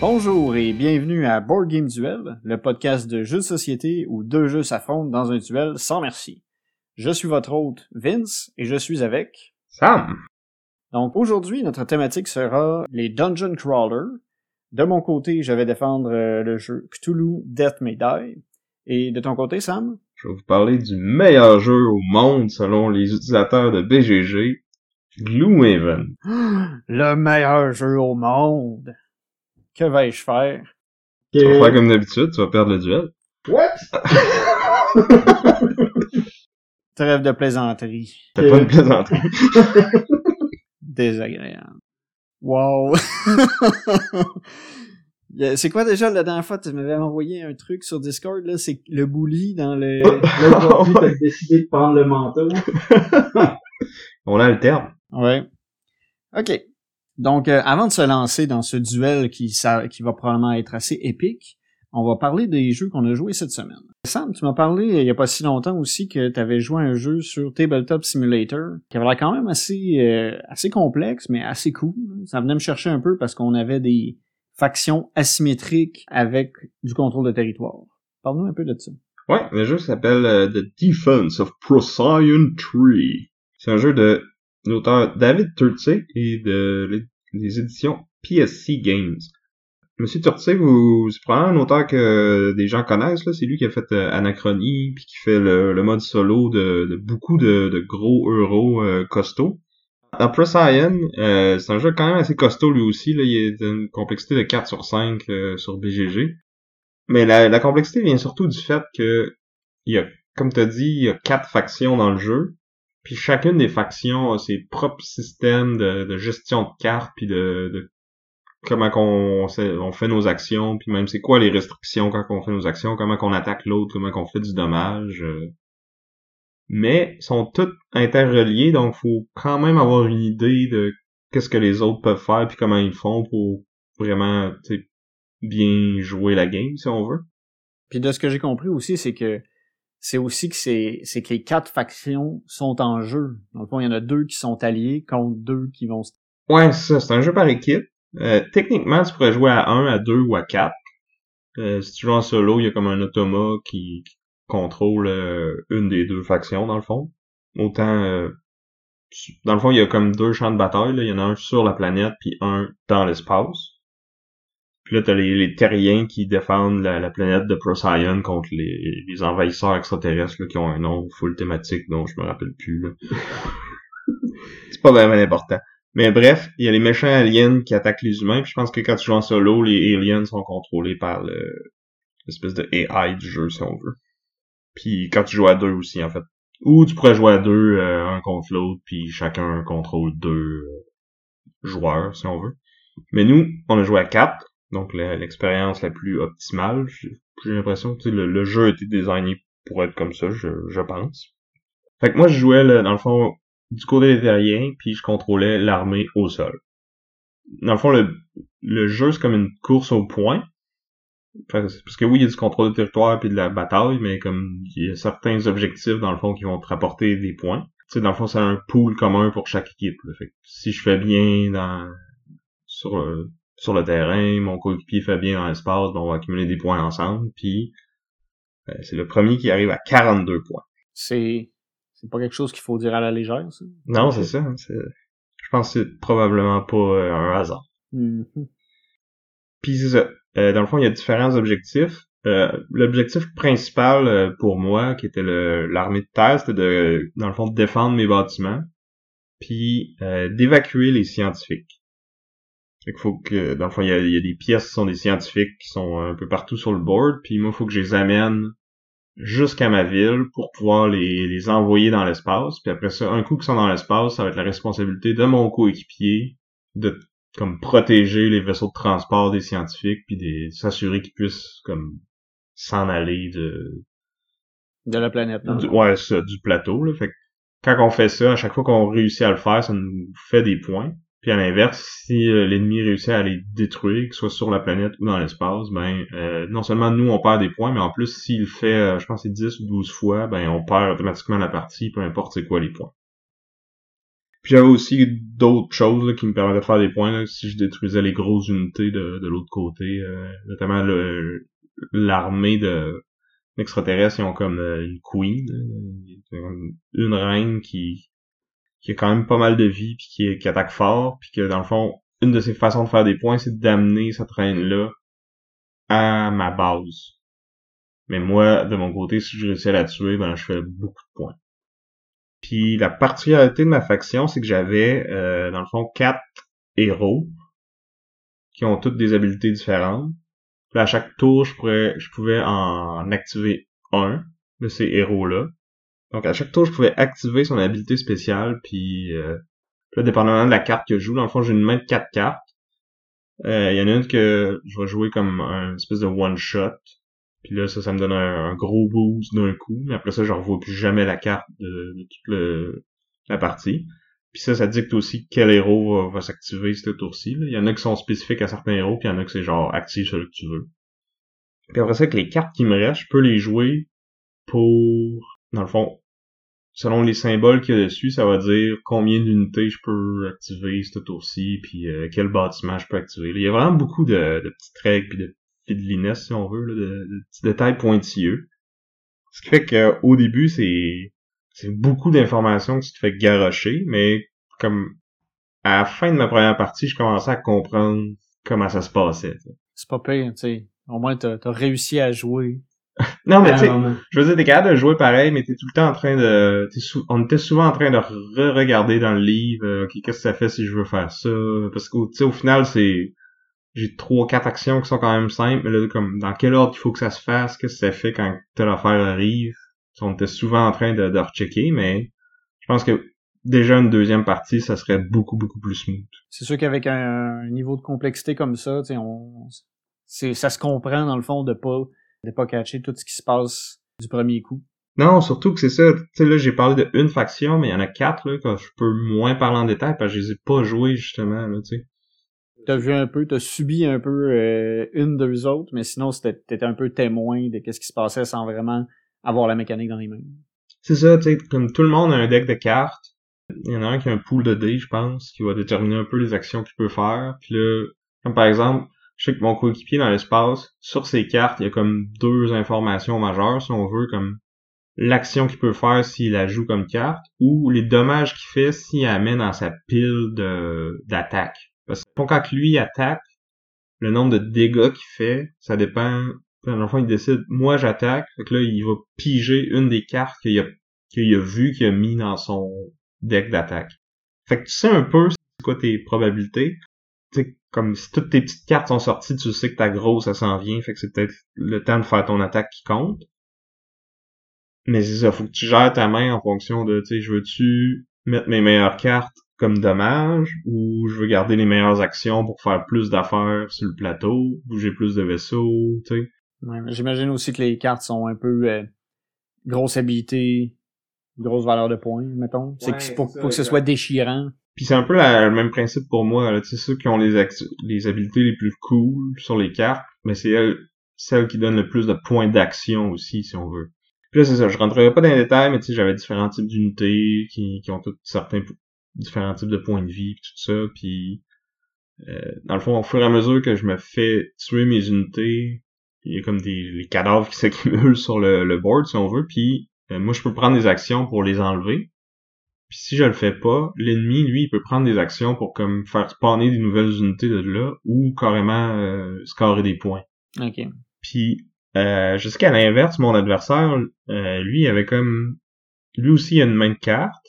Bonjour et bienvenue à Board Game Duel, le podcast de jeux de société où deux jeux s'affrontent dans un duel sans merci. Je suis votre hôte Vince et je suis avec Sam. Donc aujourd'hui, notre thématique sera les Dungeon Crawlers. De mon côté, je vais défendre euh, le jeu Cthulhu Death May Die. Et de ton côté, Sam? Je vais vous parler du meilleur jeu au monde selon les utilisateurs de BGG, Gloomhaven. Le meilleur jeu au monde! Que vais-je faire? Tu vas faire comme d'habitude, tu vas perdre le duel. What? Trêve de plaisanterie. C'est pas une plaisanterie. Désagréable. Wow! C'est quoi déjà la dernière fois tu m'avais envoyé un truc sur Discord là, c'est le bully dans le Là, aujourd'hui, t'as décidé de prendre le manteau. On a le terme. Ouais. OK. Donc euh, avant de se lancer dans ce duel qui va probablement être assez épique, on va parler des jeux qu'on a joués cette semaine. Sam, tu m'as parlé il y a pas si longtemps aussi que tu avais joué un jeu sur Tabletop Simulator qui avait quand même assez euh, assez complexe mais assez cool. Ça venait me chercher un peu parce qu'on avait des factions asymétriques avec du contrôle de territoire. Parle-nous un peu de ça. Ouais, le jeu s'appelle euh, The Defense of Procyon Tree. C'est un jeu de l'auteur David Turtsey et de les éditions PSC Games. Monsieur Turtsey, vous, c'est probablement un auteur que des gens connaissent, là. C'est lui qui a fait euh, Anachronie, puis qui fait le, le mode solo de, de beaucoup de, de gros euros euh, costauds. Dans Procyon, euh, c'est un jeu quand même assez costaud lui aussi, là. Il est d'une complexité de 4 sur 5 euh, sur BGG. Mais la, la complexité vient surtout du fait que il y a, comme t'as dit, il y a quatre factions dans le jeu. Puis chacune des factions a ses propres systèmes de, de gestion de cartes, puis de, de comment qu'on on fait nos actions, puis même c'est quoi les restrictions quand on fait nos actions, comment qu'on attaque l'autre, comment qu'on fait du dommage. euh. Mais sont toutes interreliées, donc faut quand même avoir une idée de qu'est-ce que les autres peuvent faire, puis comment ils font pour vraiment bien jouer la game, si on veut. Puis de ce que j'ai compris aussi, c'est que c'est aussi que c'est c'est que les quatre factions sont en jeu. Dans le fond, il y en a deux qui sont alliés contre deux qui vont se Ouais, c'est ça, c'est un jeu par équipe. Euh, techniquement, tu pourrais jouer à 1, à 2 ou à 4. Euh, si tu joues en solo, il y a comme un automa qui, qui contrôle euh, une des deux factions, dans le fond. Autant... euh, dans le fond, il y a comme deux champs de bataille. Là. Il y en a un sur la planète, puis un dans l'espace. Puis là, t'as les, les terriens qui défendent la, la planète de Procyon contre les, les envahisseurs extraterrestres là, qui ont un nom full thématique dont je me rappelle plus. C'est pas vraiment important. Mais bref, il y a les méchants aliens qui attaquent les humains, puis je pense que quand tu joues en solo, les aliens sont contrôlés par le l'espèce de AI du jeu, si on veut. Puis quand tu joues à deux aussi, en fait. Ou tu pourrais jouer à deux, euh, un contre l'autre, puis chacun contrôle deux euh, joueurs, si on veut. Mais nous, on a joué à quatre, donc l'expérience la plus optimale. J'ai l'impression que le, le jeu a été designé pour être comme ça, je, je pense. Fait que moi, je jouais, dans le fond, du côté des terriens, puis je contrôlais l'armée au sol. Dans le fond, le, le jeu, c'est comme une course au point. Parce que oui, il y a du contrôle de territoire puis de la bataille, mais comme il y a certains objectifs, dans le fond, qui vont te rapporter des points. Tu sais, dans le fond, c'est un pool commun pour chaque équipe. là. Fait que si je fais bien dans sur le, sur le terrain, mon coéquipier fait bien dans l'espace, ben, on va accumuler des points ensemble, puis euh, c'est le premier qui arrive à 42 points. c'est c'est pas quelque chose qu'il faut dire à la légère ça? Non, c'est ça. Je pense que c'est probablement pas euh, un hasard. Mhm. Puis c'est ça. Euh, dans le fond, il y a différents objectifs. Euh, L'objectif principal euh, pour moi, qui était l'armée de terre, c'était de, dans le fond, de défendre mes bâtiments, puis euh, d'évacuer les scientifiques. Fait qu'il faut que, dans le fond, il y, a, y a des pièces qui sont des scientifiques qui sont un peu partout sur le board, puis moi, il faut que je les amène jusqu'à ma ville pour pouvoir les, les envoyer dans l'espace. Puis après ça, un coup qu'ils sont dans l'espace, ça va être la responsabilité de mon coéquipier de comme protéger les vaisseaux de transport des scientifiques puis des s'assurer qu'ils puissent comme s'en aller de De la planète. Du, ouais, ça, du plateau. Là. Fait que quand on fait ça, à chaque fois qu'on réussit à le faire, ça nous fait des points. Puis à l'inverse, si euh, l'ennemi réussit à les détruire, que ce soit sur la planète ou dans l'espace, ben euh, non seulement nous on perd des points, mais en plus s'il fait, euh, je pense c'est 10 ou 12 fois, ben on perd automatiquement la partie, peu importe c'est quoi les points. Puis j'avais aussi d'autres choses qui me permettaient de faire des points si je détruisais les grosses unités de, de l'autre côté, notamment l'armée de extraterrestres, ils ont comme une queen, une reine qui qui a quand même pas mal de vie puis qui, attaque fort puis que dans le fond une de ses façons de faire des points c'est d'amener cette reine là à ma base. Mais moi de mon côté si je réussis à la tuer ben je fais beaucoup de points. Puis la particularité de ma faction c'est que j'avais euh, dans le fond quatre héros qui ont toutes des habiletés différentes. Puis à chaque tour je pourrais je pouvais en activer un de ces héros là donc à chaque tour, je pouvais activer son habilité spéciale, puis euh, là, dépendamment de la carte que je joue, dans le fond, j'ai une main de quatre cartes. Euh, il y en a une que je vais jouer comme un espèce de one-shot. Puis là, ça, ça me donne un, gros boost d'un coup. Mais après ça, je revois plus jamais la carte de, toute la partie. Puis ça, ça dicte aussi quel héros va, s'activer ce tour-ci. Il y en a qui sont spécifiques à certains héros, puis il y en a que c'est genre active celui que tu veux. Puis après ça, avec les cartes qui me restent, je peux les jouer pour, dans le fond, selon les symboles qu'il y a dessus, ça va dire combien d'unités je peux activer ce tour-ci, puis euh, quel bâtiment je peux activer. Il y a vraiment beaucoup de, de petites règles puis de fideliness, si on veut, là, de, petits détails pointilleux. Ce qui fait qu'au début, c'est c'est beaucoup d'informations que tu te fais garrocher, mais comme à la fin de ma première partie, je commençais à comprendre comment ça se passait. C'est pas pire, tu sais. Au moins, t'as as réussi à jouer non, mais tu sais, je veux dire, t'es capable de jouer pareil, mais t'es tout le temps en train de... On était souvent en train de re-regarder dans le livre, euh, ok, qu'est-ce que ça fait si je veux faire ça? Parce que, tu sais, au final, c'est... J'ai trois, quatre actions qui sont quand même simples, mais là, comme, dans quel ordre il faut que ça se fasse? Qu'est-ce que ça fait quand telle affaire arrive? On était souvent en train de, de rechecker, mais je pense que déjà une deuxième partie, ça serait beaucoup, beaucoup plus smooth. C'est sûr qu'avec un, niveau de complexité comme ça, tu sais, on... ça se comprend, dans le fond, de pas de pas catcher tout ce qui se passe du premier coup. Non, surtout que c'est ça. Tu sais, là, j'ai parlé de une faction, mais il y en a quatre, là, que je peux moins parler en détail parce que je les ai pas joués, justement, là, tu sais. T'as vu un peu, t'as subi un peu euh, une deux autres, mais sinon, t'étais un peu témoin de qu'est-ce qui se passait sans vraiment avoir la mécanique dans les mains. C'est ça, tu sais, comme tout le monde a un deck de cartes, il y en a un qui a un pool de dés, je pense, qui va déterminer un peu les actions qu'il peut faire. Puis là, comme par exemple, je sais que mon coéquipier dans l'espace, sur ses cartes, il y a comme deux informations majeures, si on veut, comme l'action qu'il peut faire s'il la joue comme carte, ou les dommages qu'il fait s'il amène dans sa pile d'attaque. Parce que quand lui attaque, le nombre de dégâts qu'il fait, ça dépend. Dans le fond, il décide, moi j'attaque, fait là, il va piger une des cartes qu'il a, qu'il a vu, qu'il a mis dans son deck d'attaque. Fait que tu sais un peu c'est quoi tes probabilités comme si toutes tes petites cartes sont sorties, tu sais que ta grosse, ça s'en vient, fait que c'est peut-être le temps de faire ton attaque qui compte. Mais c'est ça, faut que tu gères ta main en fonction de, tu sais, je veux-tu mettre mes meilleures cartes comme dommage, ou je veux garder les meilleures actions pour faire plus d'affaires sur le plateau, bouger plus de vaisseaux, tu sais. Ouais, J'imagine aussi que les cartes sont un peu euh, grosse habilité, grosse valeur de points, mettons. c'est pour, pour que ce soit déchirant. Puis c'est un peu le même principe pour moi. Tu sais, ceux qui ont les, les habiletés les plus cool sur les cartes, mais c'est elles, celles qui donnent le plus de points d'action aussi, si on veut. Puis là, c'est ça, je rentrerai pas dans les détails, mais tu j'avais différents types d'unités qui, ont tous certains différents types de points de vie, tout ça, puis euh, dans le fond, au fur et à mesure que je me fais tuer mes unités, il y a comme des cadavres qui s'accumulent sur le, le board, si on veut, puis euh, moi, je peux prendre des actions pour les enlever. Puis si je le fais pas, l'ennemi, lui, il peut prendre des actions pour comme faire spawner des nouvelles unités de là ou carrément euh, scorer des points. OK. Puis euh, jusqu'à l'inverse, mon adversaire, euh, lui, il avait comme lui aussi il a une main de carte,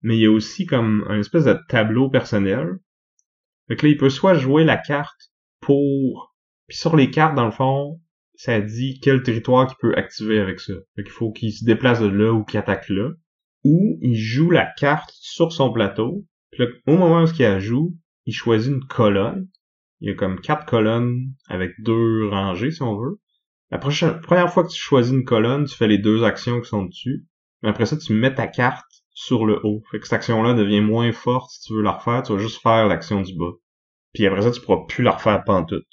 mais il y a aussi comme un espèce de tableau personnel. Fait que là, il peut soit jouer la carte pour. Puis sur les cartes, dans le fond, ça dit quel territoire qu'il peut activer avec ça. Fait qu'il faut qu'il se déplace de là ou qu'il attaque là où il joue la carte sur son plateau. Puis là, au moment où il la joue, il choisit une colonne. Il y a comme quatre colonnes avec deux rangées, si on veut. la prochaine, première fois que tu choisis une colonne, tu fais les deux actions qui sont dessus. Mais après ça, tu mets ta carte sur le haut. Fait que cette action-là devient moins forte si tu veux la refaire, tu vas juste faire l'action du bas. Puis après ça, tu pourras plus la refaire pantoute.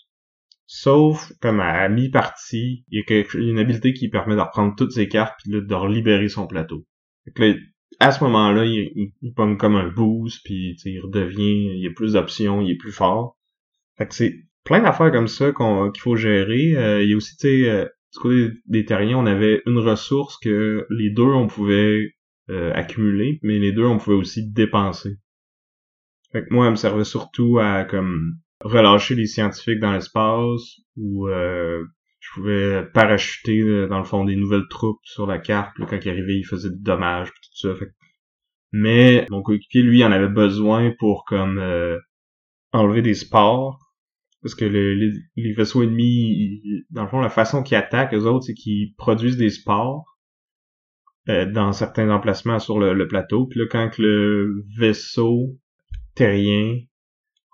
Sauf, comme à mi-partie, il y a une habilité qui permet de reprendre toutes ses cartes puis de relibérer son plateau. Fait que là, à ce moment-là, il, il, comme un boost, puis il redevient, il y a plus d'options, il est plus fort. Fait que c'est plein d'affaires comme ça qu'on qu'il faut gérer. Euh, il y a aussi, tu sais, euh, du côté des terriens, on avait une ressource que les deux, on pouvait euh, accumuler, mais les deux, on pouvait aussi dépenser. Fait que moi, elle me servait surtout à comme relâcher les scientifiques dans l'espace ou je pouvais parachuter dans le fond des nouvelles troupes sur la carte. quand il arrivait, il faisait des dommages tout ça. Fait mais mon coéquipier, lui, en avait besoin pour comme enlever des sports parce que les, vaisseaux ennemis, dans le fond, la façon qu'ils attaquent, eux autres, c'est qu'ils produisent des spores euh, dans certains emplacements sur le, plateau. Puis là, quand le vaisseau terrien,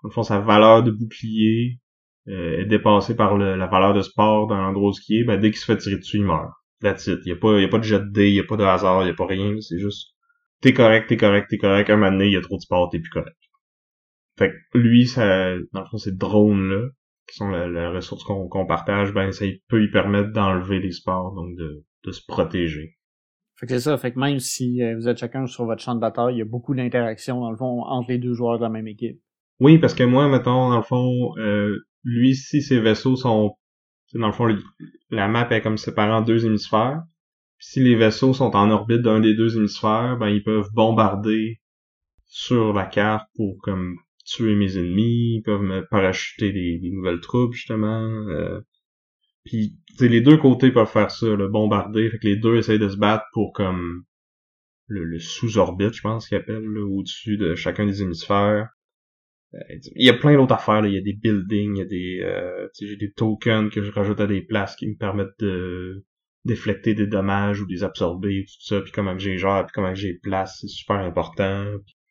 dans le fond, sa valeur de bouclier euh, est dépassée par la valeur de sport dans l'endroit où il est, ben, dès qu'il se fait tirer dessus, il meurt. That's it. Il n'y a, pas, y a pas de jet de dés, il n'y a pas de hasard, il n'y a pas rien. C'est juste, t'es correct, t'es correct, t'es correct. Un moment donné, il y a trop de sport, t'es plus correct. Fait que lui, ça, dans le fond, ces drones-là, qui sont la, ressource qu'on partage, ben ça peut lui permettre d'enlever les sports, donc de, de se protéger. Fait que c'est ça, fait que même si euh, vous êtes chacun sur votre champ de bataille, il y a beaucoup d'interactions, dans le fond, entre les deux joueurs de la même équipe. Oui, parce que moi, mettons, dans le fond, euh, lui, si ses vaisseaux sont... Dans le fond, la map est comme séparée en deux hémisphères. si les vaisseaux sont en orbite d'un des deux hémisphères, ben ils peuvent bombarder sur la carte pour comme tuer mes ennemis, ils peuvent me parachuter des, nouvelles troupes, justement. Euh, puis, les deux côtés peuvent faire ça, le bombarder. Fait que les deux essayent de se battre pour comme le, sous-orbite, je pense qu'ils appellent, au-dessus de chacun des hémisphères. Euh, il y a plein d'autres affaires, il y a des buildings, il y a des euh, j'ai des tokens que je rajoute à des places qui me permettent de déflecter des dommages ou des absorber, tout ça, puis comment que j'ai genre, puis comment que j'ai place, c'est super important.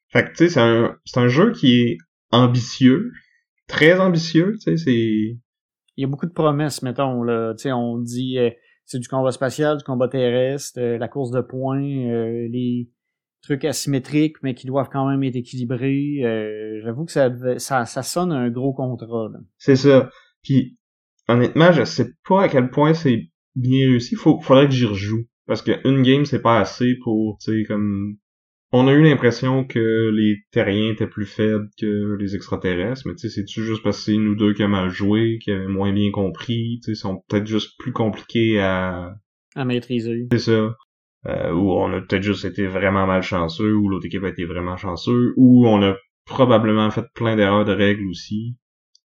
Fait que, tu sais, c'est un, c'est un jeu qui est ambitieux, très ambitieux, tu sais, c'est... Il y a beaucoup de promesses, mettons, là, tu sais, on dit, euh, c'est du combat spatial, du combat terrestre, euh, la course de points, les trucs asymétriques, mais qui doivent quand même être équilibrés. J'avoue que ça, ça, ça sonne un gros contrat, C'est ça. Puis, honnêtement, je sais pas à quel point c'est bien réussi. Faut, faudrait que j'y rejoue. Parce qu'une game, c'est pas assez pour, tu sais, comme on a eu l'impression que les terriens étaient plus faibles que les extraterrestres, mais tu sais, c'est-tu juste parce que c'est nous deux qui avons mal joué, qui avaient moins bien compris, tu sais, sont peut-être juste plus compliqués à... À maîtriser. C'est ça. Euh, ou on a peut-être juste été vraiment malchanceux, ou l'autre équipe a été vraiment chanceux, ou on a probablement fait plein d'erreurs de règles aussi.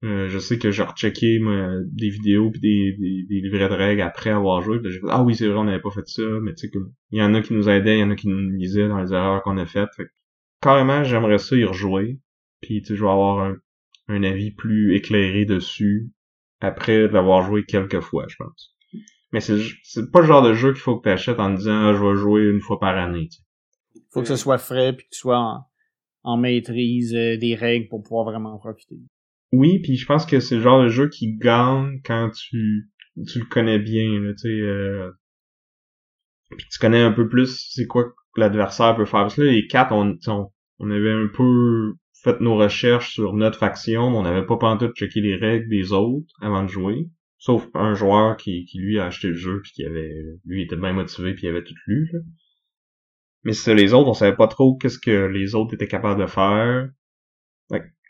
Euh, je sais que j'ai rechecké des vidéos puis des, des, livrets de règles après avoir joué. j'ai fait Ah oui, c'est vrai, on n'avait pas fait ça, mais tu sais que il y en a qui nous aidaient, il y en a qui nous lisaient dans les erreurs qu'on a faites. carrément, j'aimerais ça y rejouer. Puis tu je vais avoir un, un avis plus éclairé dessus après l'avoir joué quelques fois, je pense. Mais c'est c'est pas le genre de jeu qu'il faut que tu achètes en disant ah, je vais jouer une fois par année. Il Faut que ce soit frais puis que tu sois en, en maîtrise euh, des règles pour pouvoir vraiment en profiter. Oui, puis je pense que c'est le genre de jeu qui gagne quand tu tu le connais bien, tu sais. Euh, puis tu connais un peu plus c'est quoi que l'adversaire peut faire. Parce que là, les quatre, on, on, avait un peu fait nos recherches sur notre faction, on n'avait pas pantoute checké les règles des autres avant de jouer. Sauf un joueur qui, qui lui a acheté le jeu puis qui avait lui était bien motivé puis il avait tout lu. Là. Mais c'est les autres, on savait pas trop qu'est-ce que les autres étaient capables de faire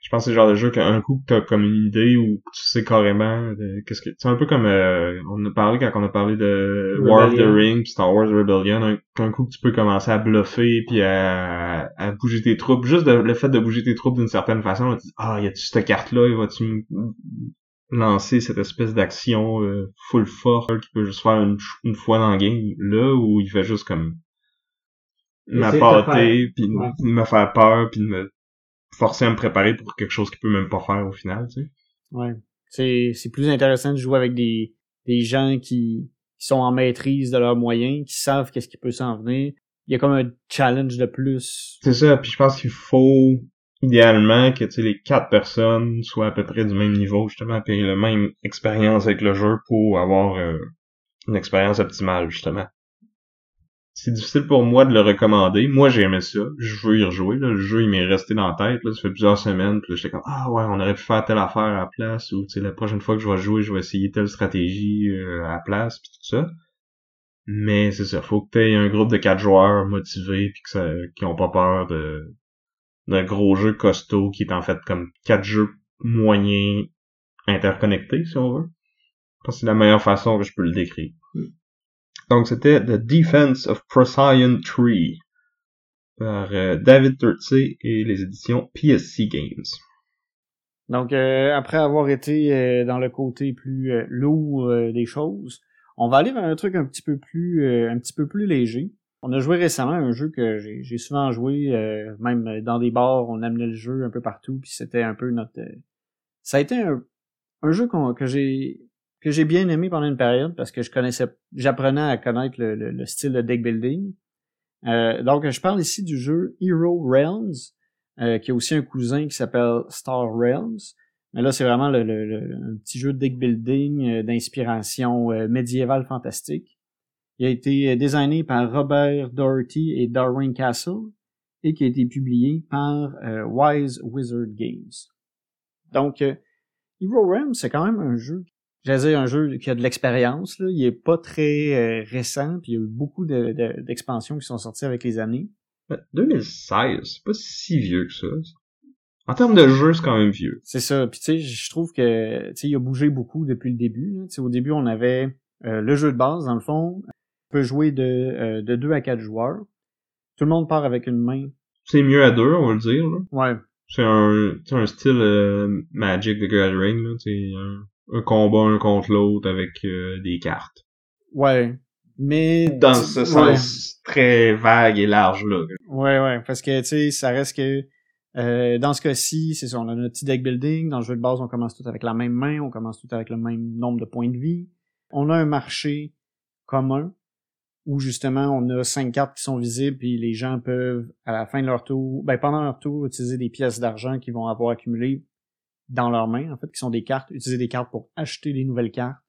je pense que c'est le genre de jeu qu'un coup que t'as comme une idée ou tu sais carrément qu'est-ce que c'est un peu comme euh, on a parlé quand on a parlé de War of the Ring Star Wars Rebellion un, coup que tu peux commencer à bluffer puis à, à bouger tes troupes juste le fait de bouger tes troupes d'une certaine façon tu dis ah y a-tu cette carte là il va-tu lancer cette espèce d'action euh, full force qui peut juste faire une, une fois dans le game là où il fait juste comme m'apporter puis me faire peur puis me forcer à me préparer pour quelque chose qu'il peut même pas faire au final, tu sais. Ouais. C'est, c'est plus intéressant de jouer avec des, des gens qui, qui sont en maîtrise de leurs moyens, qui savent qu'est-ce qui peut s'en venir. Il y a comme un challenge de plus. C'est ça, puis je pense qu'il faut idéalement que tu les quatre personnes soient à peu près du même niveau, justement, puis la même expérience avec le jeu pour avoir euh, une expérience optimale, justement. C'est difficile pour moi de le recommander. Moi, j'ai aimé ça. Je veux y rejouer. Là. Le jeu, il m'est resté dans la tête. Là. Ça fait plusieurs semaines. Puis j'étais comme, ah ouais, on aurait pu faire telle affaire à la place. Ou, tu sais, la prochaine fois que je vais jouer, je vais essayer telle stratégie euh, à la place. Puis tout ça. Mais c'est ça. Faut que t'aies un groupe de quatre joueurs motivés puis qui ont pas peur de d'un gros jeu costaud qui est en fait comme quatre jeux moyens interconnectés, si on veut. Je pense que c'est la meilleure façon que je peux le décrire. Donc c'était The Defense of Procyon 3 par euh, David Turtsey et les éditions PSC Games. Donc euh, après avoir été euh, dans le côté plus lourd des choses, on va aller vers un truc un petit peu plus un petit peu plus léger. On a joué récemment un jeu que j'ai souvent joué, même dans des bars, on amenait le jeu un peu partout, puis c'était un peu notre. ça a été un, jeu que j'ai que j'ai bien aimé pendant une période parce que je connaissais, j'apprenais à connaître le, style de deck building. Euh, donc, je parle ici du jeu Hero Realms, euh, qui a aussi un cousin qui s'appelle Star Realms. Mais là, c'est vraiment le, un petit jeu de deck building euh, d'inspiration médiévale fantastique. Il a été designé par Robert Doherty et Darwin Castle et qui a été publié par Wise Wizard Games. Donc, Hero Realms, c'est quand même un jeu j'ai un jeu qui a de l'expérience, il est pas très euh, récent, puis il y a eu beaucoup d'expansions qui sont sorties avec les années. 2016, c'est pas si vieux que ça. En termes de jeu, c'est quand même vieux. C'est ça. Puis tu sais, je trouve que tu sais, il a bougé beaucoup depuis le début. Là. Au début, on avait euh, le jeu de base, dans le fond. On peut jouer de, euh, de 2 à 4 joueurs. Tout le monde part avec une main. C'est mieux à deux, on va le dire. Là. Ouais. C'est un, un style Magic the Gathering. Là, un, un combat un contre l'autre avec euh, des cartes. Ouais. Mais dans ce sens très vague et large là. Ouais ouais, parce que tu sais, ça reste que euh, dans ce cas-ci, c'est ça, on a notre petit deck building. Dans le jeu de base, on commence tout avec la même main, on commence tout avec le même nombre de points de vie. On a un marché commun où justement on a cinq cartes qui sont visibles puis les gens peuvent à la fin de leur tour, ben pendant leur tour, utiliser des pièces d'argent qu'ils vont avoir accumulées dans leurs mains, en fait, qui sont des cartes, utiliser des cartes pour acheter des nouvelles cartes,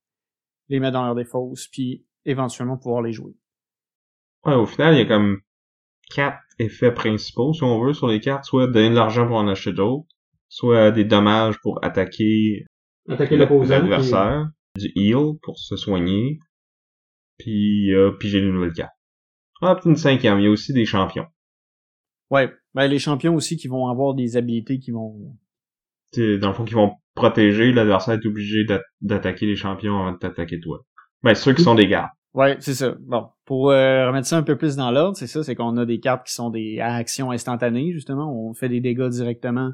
les mettre dans leur défausse, puis éventuellement pouvoir les jouer. Ouais, au final, il y a comme quatre effets principaux, si on veut, sur les cartes, soit donner de l'argent pour en acheter d'autres, soit des dommages pour attaquer, attaquer l'adversaire, du heal pour se soigner, puis euh, piger les nouvelles cartes. Ah, puis une cinquième, il y a aussi des champions. Ouais, ben les champions aussi qui vont avoir des habilités qui vont dans le fond, qui vont protéger, l'adversaire est obligé d'attaquer les champions avant de t'attaquer toi. Ben, ceux qui sont des gardes. Ouais, c'est ça. Bon, pour euh, remettre ça un peu plus dans l'ordre, c'est ça, c'est qu'on a des cartes qui sont des actions instantanées, justement. On fait des dégâts directement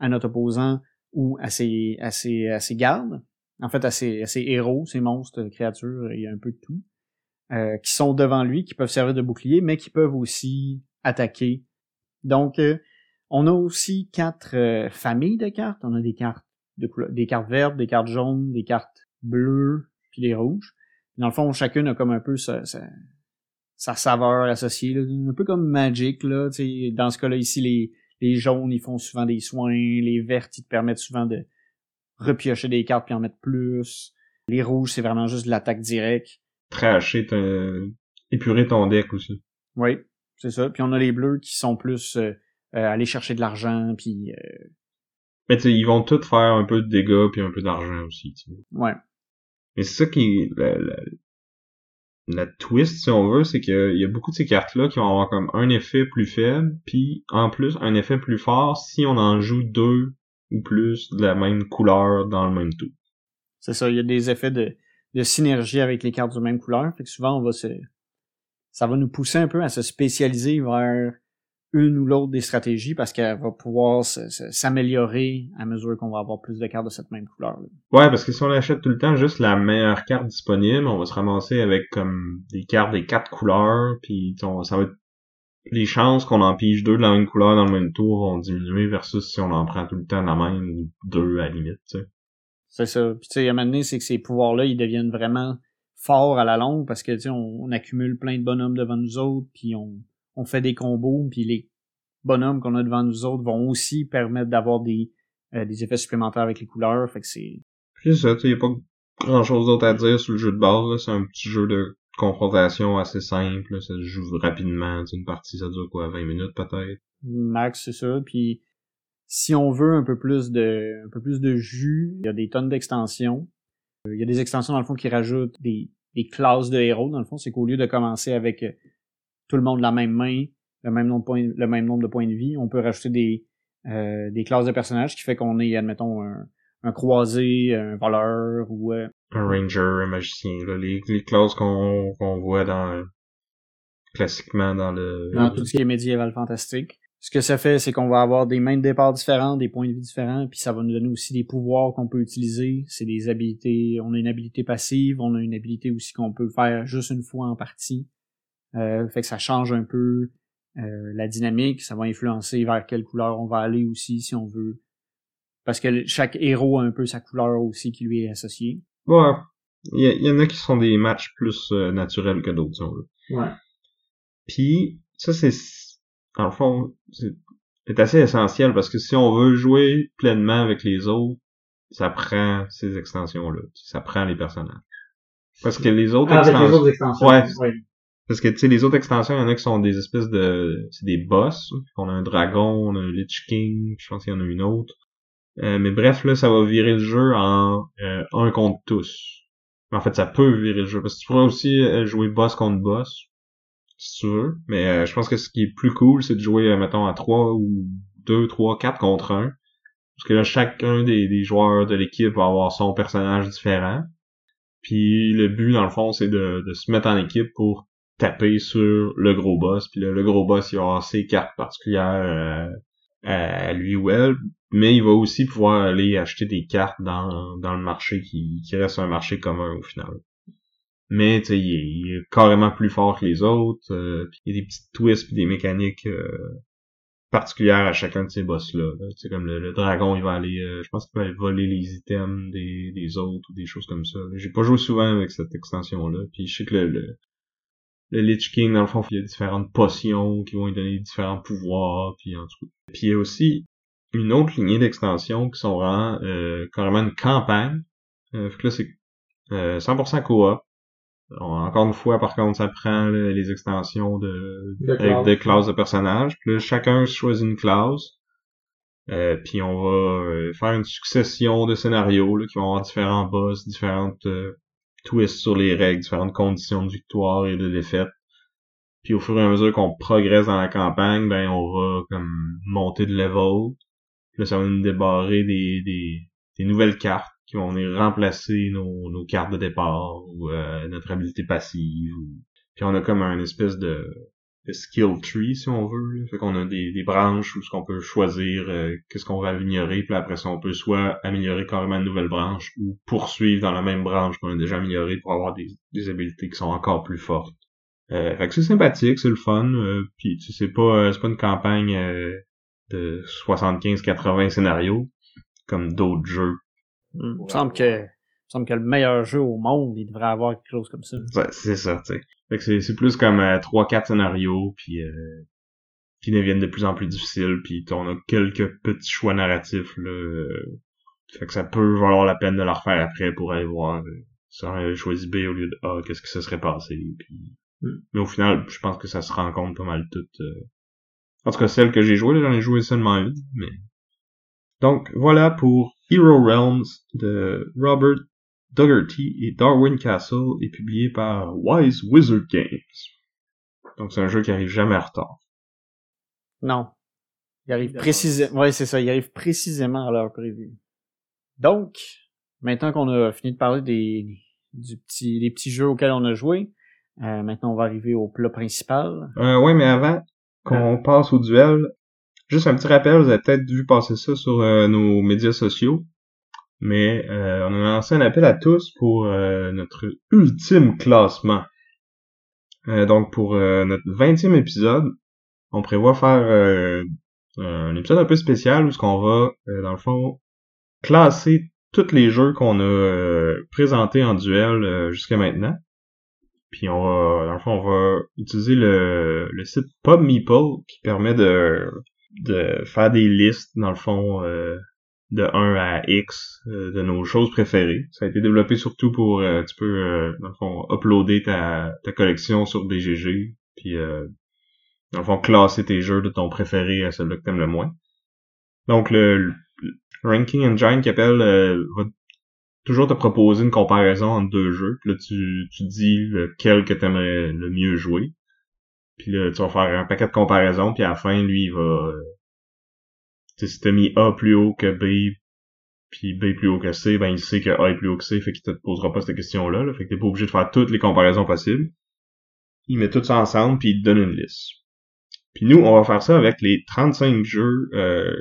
à notre opposant ou à ses, à ses, à ses gardes. En fait, à ses, à ses héros, ses monstres, créatures, il y a un peu de tout. Euh, qui sont devant lui, qui peuvent servir de bouclier, mais qui peuvent aussi attaquer. Donc, euh, on a aussi quatre euh, familles de cartes. On a des cartes de des cartes vertes, des cartes jaunes, des cartes bleues, puis des rouges. Dans le fond, chacune a comme un peu sa, sa, saveur associée, un peu comme Magic. Là, dans ce cas-là, ici, les, les jaunes, ils font souvent des soins. Les vertes, ils te permettent souvent de repiocher des cartes puis en mettre plus. Les rouges, c'est vraiment juste de l'attaque directe. Tracher, épurer ton deck aussi. Oui, c'est ça. Puis on a les bleus qui sont plus euh, euh, aller chercher de l'argent, puis... Euh... Mais tu ils vont tous faire un peu de dégâts puis un peu d'argent aussi, tu Ouais. Mais c'est ça qui... La, la, la, twist, si on veut, c'est qu'il y a beaucoup de ces cartes-là qui vont avoir comme un effet plus faible, puis en plus un effet plus fort si on en joue deux ou plus de la même couleur dans le même tour. C'est ça, il y a des effets de, de synergie avec les cartes de même couleur, fait que souvent on va se... Ça va nous pousser un peu à se spécialiser vers une ou l'autre des stratégies parce qu'elle va pouvoir s'améliorer à mesure qu'on va avoir plus de cartes de cette même couleur. -là. Ouais, parce que si on achète tout le temps juste la meilleure carte disponible, on va se ramasser avec comme des cartes des quatre couleurs, puis ça va être les chances qu'on en pige deux de la même couleur dans le même tour vont diminuer versus si on en prend tout le temps la même ou deux à la limite. C'est ça. Puis tu sais, à un moment donné, c'est que ces pouvoirs-là, ils deviennent vraiment forts à la longue parce que tu sais, on accumule plein de bonhommes devant nous autres, puis on on fait des combos, puis les bonhommes qu'on a devant nous autres vont aussi permettre d'avoir des, euh, des effets supplémentaires avec les couleurs. Fait que c'est. Puis ça, tu y a pas grand chose d'autre à dire sur le jeu de base, C'est un petit jeu de confrontation assez simple, ça se joue rapidement, une partie ça dure quoi, 20 minutes peut-être? Max, c'est ça. Puis si on veut un peu plus de un peu plus de jus, il y a des tonnes d'extensions. Euh, il y a des extensions dans le fond qui rajoutent des, des classes de héros dans le fond, c'est qu'au lieu de commencer avec euh, tout le monde de la même main, le même nombre de points, le même nombre de points de vie, on peut rajouter des euh, des classes de personnages qui fait qu'on est admettons un, un croisé, un voleur ou un ranger, un magicien, là, les, les classes qu'on qu'on voit dans classiquement dans le dans tout ce qui est médiéval fantastique ce que ça fait, c'est qu'on va avoir des mains de départ différents, des points de vie différents, puis ça va nous donner aussi des pouvoirs qu'on peut utiliser. C'est des habilités. On a une habilité passive, on a une habilité aussi qu'on peut faire juste une fois en partie. Euh, fait que ça change un peu euh, la dynamique. Ça va influencer vers quelle couleur on va aller aussi si on veut. Parce que chaque héros a un peu sa couleur aussi qui lui est associée. Ouais. Il y, en a qui sont des matchs plus euh, naturels que d'autres, si on veut. Ouais. Puis, ça, c'est dans le fond, c'est assez essentiel parce que si on veut jouer pleinement avec les autres, ça prend ces extensions-là. Ça prend les personnages. Parce que les autres, ah, extensions... les autres extensions. Ouais. Parce que tu sais, les autres extensions, il y en a qui sont des espèces de. C'est des boss. On a un dragon, on a un Lich King, je pense qu'il y en a une autre. Euh, mais bref, là, ça va virer le jeu en euh, un contre tous. En fait, ça peut virer le jeu. Parce que tu pourrais aussi euh, jouer boss contre boss si tu veux. Mais euh, je pense que ce qui est plus cool, c'est de jouer, euh, mettons, à 3 ou 2, 3, 4 contre 1. Parce que là, chacun des, joueurs de l'équipe va avoir son personnage différent. Puis le but, dans le fond, c'est de, se mettre en équipe pour taper sur le gros boss. Puis le gros boss, il va avoir ses cartes particulières euh, à lui ou elle. Mais il va aussi pouvoir aller acheter des cartes dans, dans le marché qui, qui reste un marché commun au final mais tu il, est carrément plus fort que les autres. Euh, il y a des petites twists puis des mécaniques euh, particulières à chacun de ces boss là. Comme le, dragon, il va aller, euh, je pense qu'il va aller voler les items des, des autres ou des choses comme ça. J'ai pas joué souvent avec cette extension là. Puis je sais que le, le, le Lich King dans le fond, il y a différentes potions qui vont lui donner différents pouvoirs. Puis en tout Puis il y a aussi une autre lignée d'extensions qui sont vraiment carrément une campagne. Euh, fait que là c'est 100% coop encore une fois, par contre, ça prend les extensions de, avec des classes de personnages. Puis là, chacun choisit une classe. Euh, puis on va euh, faire une succession de scénarios là, qui vont avoir différents boss, différentes euh, twists sur les règles, différentes conditions de victoire et de défaite. Puis au fur et à mesure qu'on progresse dans la campagne, ben on va comme monter de level. Puis là, ça va nous débarrer des, des, des nouvelles cartes qui vont venir remplacer nos, cartes de départ ou euh, notre habilité passive. Puis on a comme un espèce de, skill tree, si on veut. Fait qu'on a des, branches où ce qu'on peut choisir euh, qu'est-ce qu'on va améliorer, puis après ça, on peut soit améliorer carrément une nouvelle branche ou poursuivre dans la même branche qu'on a déjà améliorée pour avoir des, habilités qui sont encore plus fortes. Euh, fait que c'est sympathique, c'est le fun, puis c'est pas c'est pas une campagne de 75-80 scénarios comme d'autres jeux Hmm. Il me semble que, semble que le meilleur jeu au monde, il devrait avoir quelque chose comme ça. c'est ça, tu sais. Fait que c'est plus comme euh, trois 4 scénarios, puis euh, qui deviennent de plus en plus difficiles, puis on a quelques petits choix narratifs, là. Euh, fait que ça peut valoir la peine de le refaire après pour aller voir euh, si on avait choisi B au lieu de A, qu'est-ce qui se serait passé, puis... Hmm. Mais au final, je pense que ça se rencontre pas mal toutes. Euh... En tout cas, celle que j'ai jouée, j'en ai joué seulement une, mais... Donc, voilà pour Hero Realms de Robert Dougherty et Darwin Castle est publié par Wise Wizard Games. Donc c'est un jeu qui arrive jamais en retard. Non. Il arrive précisément, ouais, c'est ça, il arrive précisément à l'heure prévue. Donc, maintenant qu'on a fini de parler des, du petit, des petits jeux auxquels on a joué, euh, maintenant on va arriver au plat principal. Euh, ouais, mais avant qu'on passe au duel, Juste un petit rappel, vous avez peut-être vu passer ça sur euh, nos médias sociaux, mais euh, on a lancé un appel à tous pour euh, notre ultime classement. donc pour notre 20e épisode, on prévoit faire un épisode un peu spécial où ce qu'on va, dans le fond, classer tous les jeux qu'on a présentés en duel jusqu'à maintenant. Puis on va, dans le fond, on va utiliser le, le site PubMeeple qui permet de, de faire des listes, dans le fond, euh, de 1 à X euh, de nos choses préférées. Ça a été développé surtout pour, euh, tu peux, dans le fond, uploader ta, ta collection sur BGG, puis dans le fond, classer tes jeux de ton préféré à celui que t'aimes le moins. Donc, le, Ranking Engine qui appelle va toujours te proposer une comparaison entre deux jeux. Puis là, tu, tu dis lequel que t'aimerais le mieux jouer. Puis là, tu vas faire un paquet de comparaisons, puis à la fin, lui, il va... Tu sais, si t'as mis A plus haut que B, puis B plus haut que C, ben il sait que A est plus haut que C, fait qu'il te posera pas cette question-là. Là, fait que t'es pas obligé de faire toutes les comparaisons possibles. Il met tout ça ensemble, puis il te donne une liste. Puis nous, on va faire ça avec les 35 jeux euh,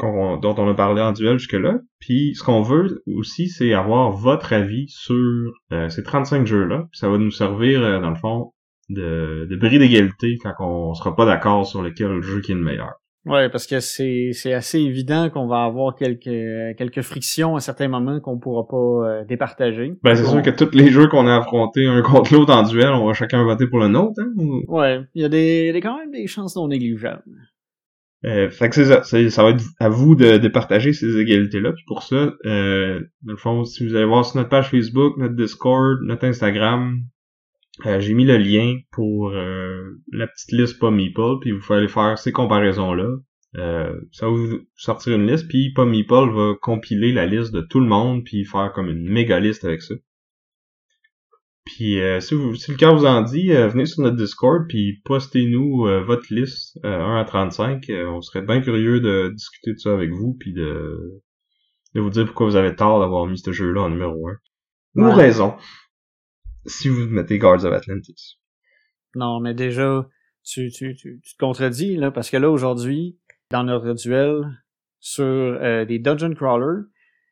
dont on a parlé en duel jusque-là. Puis ce qu'on veut aussi, c'est avoir votre avis sur euh, ces 35 jeux-là. Ça va nous servir, euh, dans le fond, de, de bris d'égalité quand on sera pas d'accord sur lequel jeu qui est le meilleur. Ouais, parce que c'est c'est assez évident qu'on va avoir quelques quelques frictions à certains moments qu'on pourra pas euh, départager. Ben c'est sûr que tous les jeux qu'on a affrontés un contre l'autre en duel, on va chacun voter pour le nôtre. Hein? Ouais, il y a des il y a quand même des chances non négligeables. Euh, fait que c'est ça, ça va être à vous de, de partager ces égalités-là. Puis pour ça, euh, dans le fond, si vous allez voir sur notre page Facebook, notre Discord, notre Instagram, euh, j'ai mis le lien pour euh, la petite liste PubMeeple, puis vous pouvez aller faire ces comparaisons-là. Euh, ça va vous sortir une liste, puis PubMeeple va compiler la liste de tout le monde, puis faire comme une méga liste avec ça. Puis euh, si, vous, si le cœur vous en dit, euh, venez sur notre Discord puis postez-nous euh, votre liste 1 à 35. on serait bien curieux de discuter de ça avec vous puis de, de vous dire pourquoi vous avez tort d'avoir mis ce jeu-là en numéro 1. Ou raison. Si vous mettez Guards of Atlantis. Non, mais déjà, tu, tu, tu, tu te contredis, là, parce que là, aujourd'hui, dans notre duel sur des Dungeon Crawlers,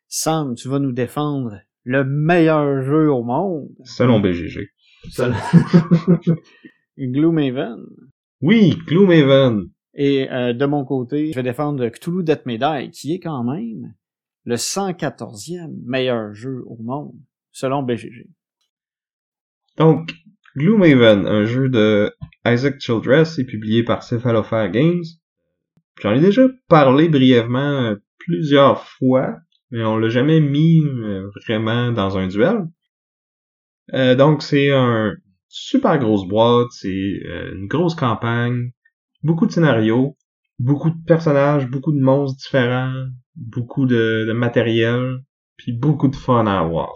Sam, tu vas nous défendre le meilleur jeu au monde. Selon BGG. Selon... Gloomhaven. Oui, Gloomhaven. Et euh, de mon côté, je vais défendre Cthulhu Death Medai, qui est quand même le 114e meilleur jeu au monde, selon BGG. Donc, Gloomhaven, un jeu de Isaac Childress et publié par Cephalofair Games. J'en ai déjà parlé brièvement plusieurs fois, mais on l'a jamais mis euh, vraiment dans un duel. Euh, donc c'est un super grosse boîte, c'est euh, une grosse campagne, beaucoup de scénarios, beaucoup de personnages, beaucoup de monstres différents, beaucoup de, matériel, puis beaucoup de fun à avoir.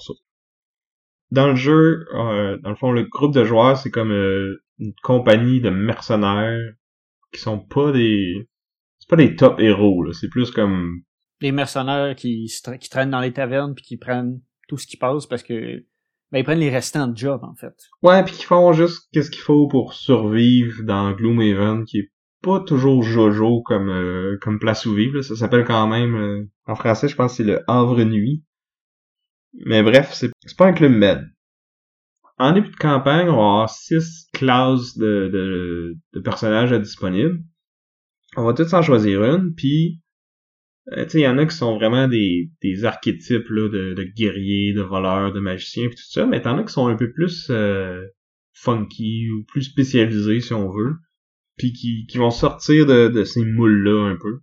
Dans le jeu, dans le fond, le groupe de joueurs, c'est comme une compagnie de mercenaires qui sont pas des c'est pas des top héros c'est plus comme les mercenaires qui, qui traînent dans les tavernes puis qui prennent tout ce qui passe parce que ben, ils prennent les restants de job en fait. Ouais, puis qui font juste qu'est-ce qu'il faut pour survivre dans Gloomhaven qui est pas toujours jojo comme euh, comme place où vivre, ça s'appelle quand même euh, en français, je pense que c'est le Havre Nuit. Mais bref, c'est pas un club med. En début de campagne, on va avoir six classes de, de, de personnages disponibles. On va tous en choisir une, puis euh, il y en a qui sont vraiment des, des archétypes là, de, de guerriers, de voleurs, de magiciens, pis tout ça, mais t'en as qui sont un peu plus euh, funky ou plus spécialisés, si on veut, puis qui, qui vont sortir de, de ces moules-là un peu.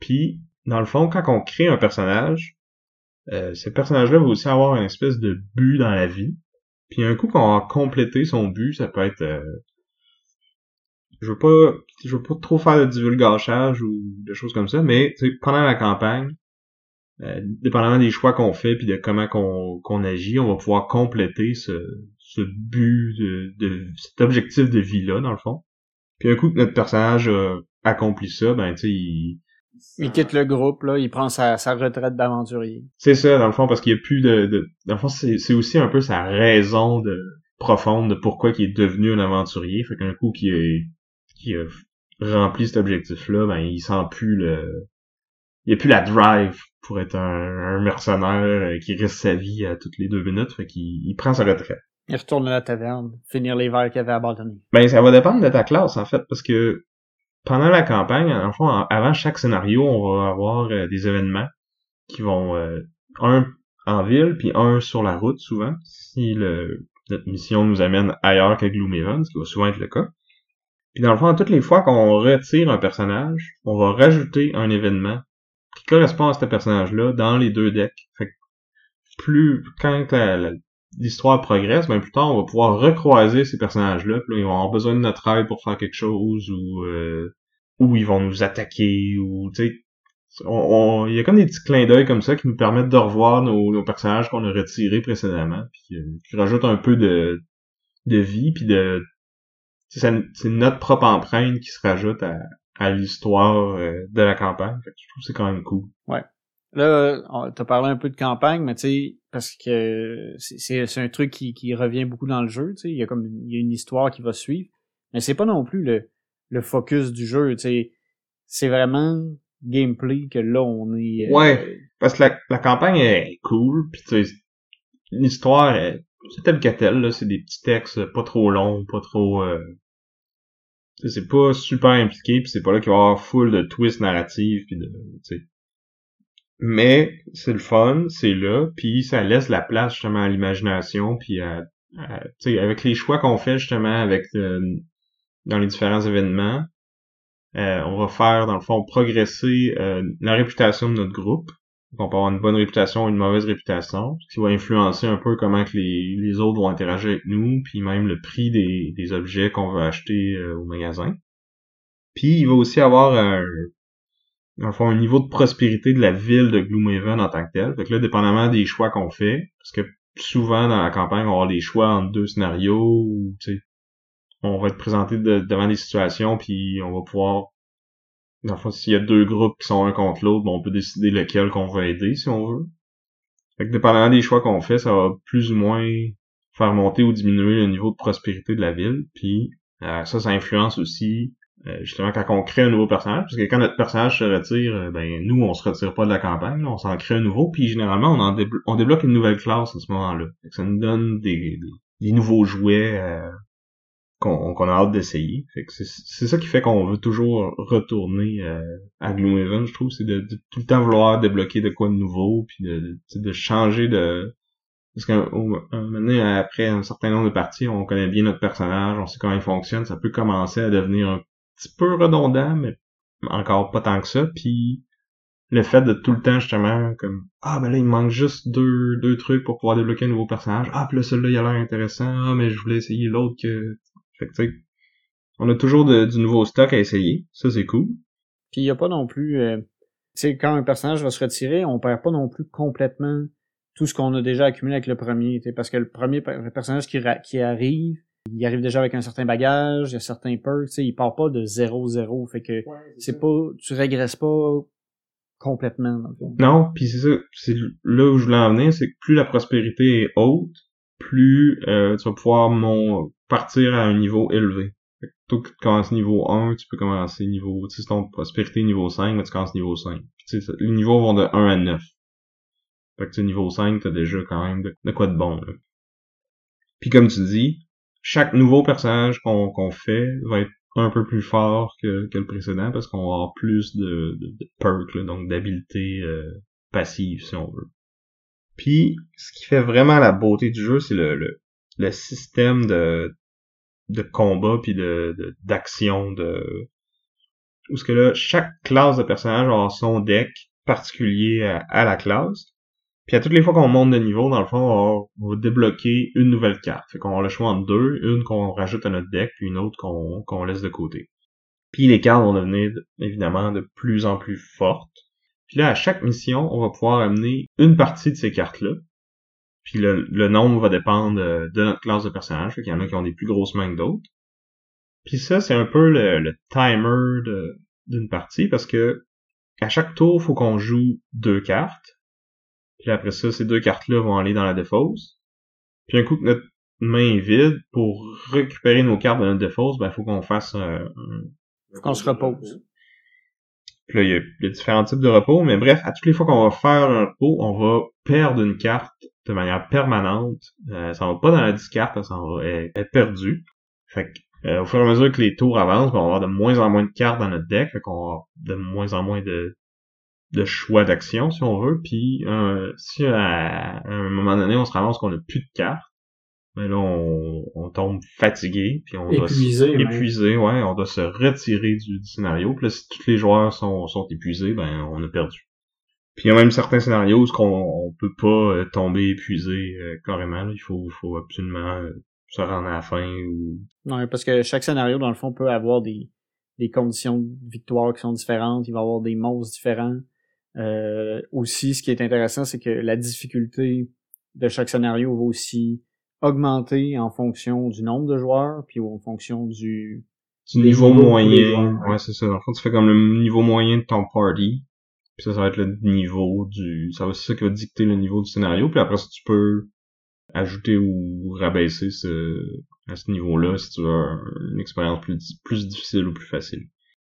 Puis, dans le fond, quand on crée un personnage, euh, ce personnage-là va aussi avoir une espèce de but dans la vie. Puis un coup qu'on a complété son but, ça peut être euh, je veux pas je veux pas trop faire de divulgachage ou de choses comme ça, mais pendant la campagne, euh, dépendamment des choix qu'on fait puis de comment qu'on agit, on va pouvoir compléter ce, ce but de, de cet objectif de vie là dans le fond. Puis un coup que notre personnage a accompli ça, ben tu sais il il quitte le groupe, là, il prend sa, sa retraite d'aventurier. C'est ça, dans le fond, parce qu'il n'y a plus de, de... Dans le fond, c'est aussi un peu sa raison de profonde de pourquoi il est devenu un aventurier. Fait qu'un coup qu'il est qui a rempli cet objectif-là, ben il sent plus le. Il a plus la drive pour être un, mercenaire euh, qui risque sa vie à toutes les deux minutes, fait qu'il il prend sa retraite. Il retourne à la taverne, finir les verres qu'il avait abandonnés. Ben ça va dépendre de ta classe en fait, parce que pendant la campagne, en fond, avant chaque scénario, on va avoir euh, des événements qui vont euh, un en ville puis un sur la route souvent si le notre mission nous amène ailleurs qu'à Gloomhaven, ce qui va souvent être le cas. Puis dans le fond, toutes les fois qu'on retire un personnage, on va rajouter un événement qui correspond à ce personnage-là dans les deux decks. Fait que plus quand l'histoire progresse, ben plus tard on va pouvoir recroiser ces personnages-là, puis là, ils vont avoir besoin de notre aide pour faire quelque chose ou euh, ou ils vont nous attaquer ou tu sais il y a comme des petits clins d'œil comme ça qui nous permettent de revoir nos, personnages qu'on a retirés précédemment, puis euh, qui rajoutent un peu de, de vie, puis de c'est notre propre empreinte qui se rajoute à, à l'histoire euh, de la campagne. je trouve que c'est quand même cool. Ouais. Là, t'as parlé un peu de campagne, mais tu sais, parce que c'est un truc qui, qui revient beaucoup dans le jeu, tu sais, il y a comme il y a une histoire qui va suivre, mais c'est pas non plus le, le focus du jeu, c'est vraiment gameplay que là on est. Euh, ouais, parce que la, campagne est cool, puis l'histoire c'est tel que tel, là, c'est des petits textes pas trop longs, pas trop. Euh, c'est pas super impliqué, puis c'est pas là qu'il va y avoir full de twists narratifs, puis de. sais Mais c'est le fun, c'est là, puis ça laisse la place justement à l'imagination, puis à, sais avec les choix qu'on fait justement avec euh, dans les différents événements, euh, on va faire, dans le fond, progresser euh, la réputation de notre groupe. on peut avoir une bonne réputation ou une mauvaise réputation, ce qui va influencer un peu comment que les, les autres vont interagir avec nous, puis même le prix des, des objets qu'on va acheter euh, au magasin. Puis il va aussi avoir un, dans le fond, un niveau de prospérité de la ville de Gloomhaven en tant que tel. Fait que là, dépendamment des choix qu'on fait, parce que souvent dans la campagne, on va avoir des choix entre deux scénarios, ou tu sais, on va être présenté devant des situations, puis on va pouvoir dans le fond, s'il y a deux groupes qui sont un contre l'autre, on peut décider lequel qu'on va aider, si on veut. Fait que dépendamment des choix qu'on fait, ça va plus ou moins faire monter ou diminuer le niveau de prospérité de la ville. Puis euh, ça, ça influence aussi euh, justement quand on crée un nouveau personnage. Parce que quand notre personnage se retire, euh, ben nous, on se retire pas de la campagne, on s'en crée un nouveau. Puis généralement, on, en on débloque une nouvelle classe à ce moment-là. Ça nous donne des, des nouveaux jouets qu'on a hâte d'essayer. c'est ça qui fait qu'on veut toujours retourner euh, à Gloomhaven, je trouve, c'est de, tout le temps vouloir débloquer de quoi de nouveau, puis de, de, changer de... Parce qu'un après un certain nombre de parties, on connaît bien notre personnage, on sait comment il fonctionne, ça peut commencer à devenir un petit peu redondant, mais encore pas tant que ça, puis le fait de tout le temps justement comme ah ben là il me manque juste deux deux trucs pour pouvoir débloquer un nouveau personnage ah puis là celui-là il a l'air intéressant ah mais je voulais essayer l'autre que fait que, tu sais, on a toujours du nouveau stock à essayer. Ça, c'est cool. Puis il y a pas non plus... Euh, tu sais, quand un personnage va se retirer, on perd pas non plus complètement tout ce qu'on a déjà accumulé avec le premier. Parce que le premier personnage qui, qui arrive, il arrive déjà avec un certain bagage, il y a certains perks, il part pas de 0-0. Fait que c'est pas. Tu régresses pas complètement. Non, puis c'est ça. C'est là où je voulais en venir, c'est que plus la prospérité est haute, plus euh, tu vas pouvoir mon, partir à un niveau élevé. Plutôt que tu commences niveau 1, tu peux commencer niveau, tu sais, ton prospérité niveau 5, mais tu commences niveau 5. tu sais, les niveaux vont de 1 à 9. Fait que tu niveau 5, t'as déjà quand même de, quoi de bon, là. Puis comme tu dis, chaque nouveau personnage qu'on fait va être un peu plus fort que, que le précédent parce qu'on va avoir plus de, de, perks, là, donc d'habilités euh, passives si on veut. Puis, ce qui fait vraiment la beauté du jeu, c'est le, le, le système de, de combat puis de d'action de, où ce que là chaque classe de personnage avoir son deck particulier à, la classe. Puis à toutes les fois qu'on monte de niveau dans le fond on va, débloquer une nouvelle carte. Fait qu'on a le choix entre deux une qu'on rajoute à notre deck puis une autre qu'on qu'on laisse de côté. Puis les cartes vont devenir évidemment de plus en plus fortes puis là à chaque mission on va pouvoir amener une partie de ces cartes là puis le, le, nombre va dépendre euh, de notre classe de personnage. Il y en a qui ont des plus grosses mains que d'autres. Puis ça, c'est un peu le, timer d'une partie parce que à chaque tour, faut qu'on joue deux cartes. Puis après ça, ces deux cartes-là vont aller dans la défausse. Puis un coup que notre main est vide, pour récupérer nos cartes de notre défausse, ben faut qu'on fasse un... faut qu'on se repose. Puis là, il y, a, différents types de repos, mais bref, à toutes les fois qu'on va faire un repos, on va perdre une carte de manière permanente. Euh, ça va pas dans la discarte, ça va être perdu. Fait que, euh, au fur et à mesure que les tours avancent, on va avoir de moins en moins de cartes dans notre deck, fait qu'on va avoir de moins en moins de, de choix d'action, si on veut. Puis, euh, si à, un moment donné, on se ramasse qu'on a plus de cartes, ben là, on, on tombe fatigué, puis on épuisé, doit épuisé, ouais, on doit se retirer du, scénario. Puis là, si tous les joueurs sont, sont épuisés, ben on a perdu. Puis il y a même certains scénarios où on, on peut pas euh, tomber épuisé euh, carrément. Il faut, faut absolument euh, se rendre à la fin ou. Non, parce que chaque scénario, dans le fond, peut avoir des, des conditions de victoire qui sont différentes. Il va y avoir des monstres différents. aussi, ce qui est intéressant, c'est que la difficulté de chaque scénario va aussi augmenter en fonction du nombre de joueurs, puis en fonction du, du niveau moyen. Ouais, c'est ça. Dans le fond, tu fais comme le niveau moyen de ton party. Puis ça, ça va être le niveau du... Ça va c'est ça qui va dicter le niveau du scénario. Puis après ça, tu peux ajouter ou rabaisser ce, à ce niveau-là si tu veux une expérience plus, plus difficile ou plus facile.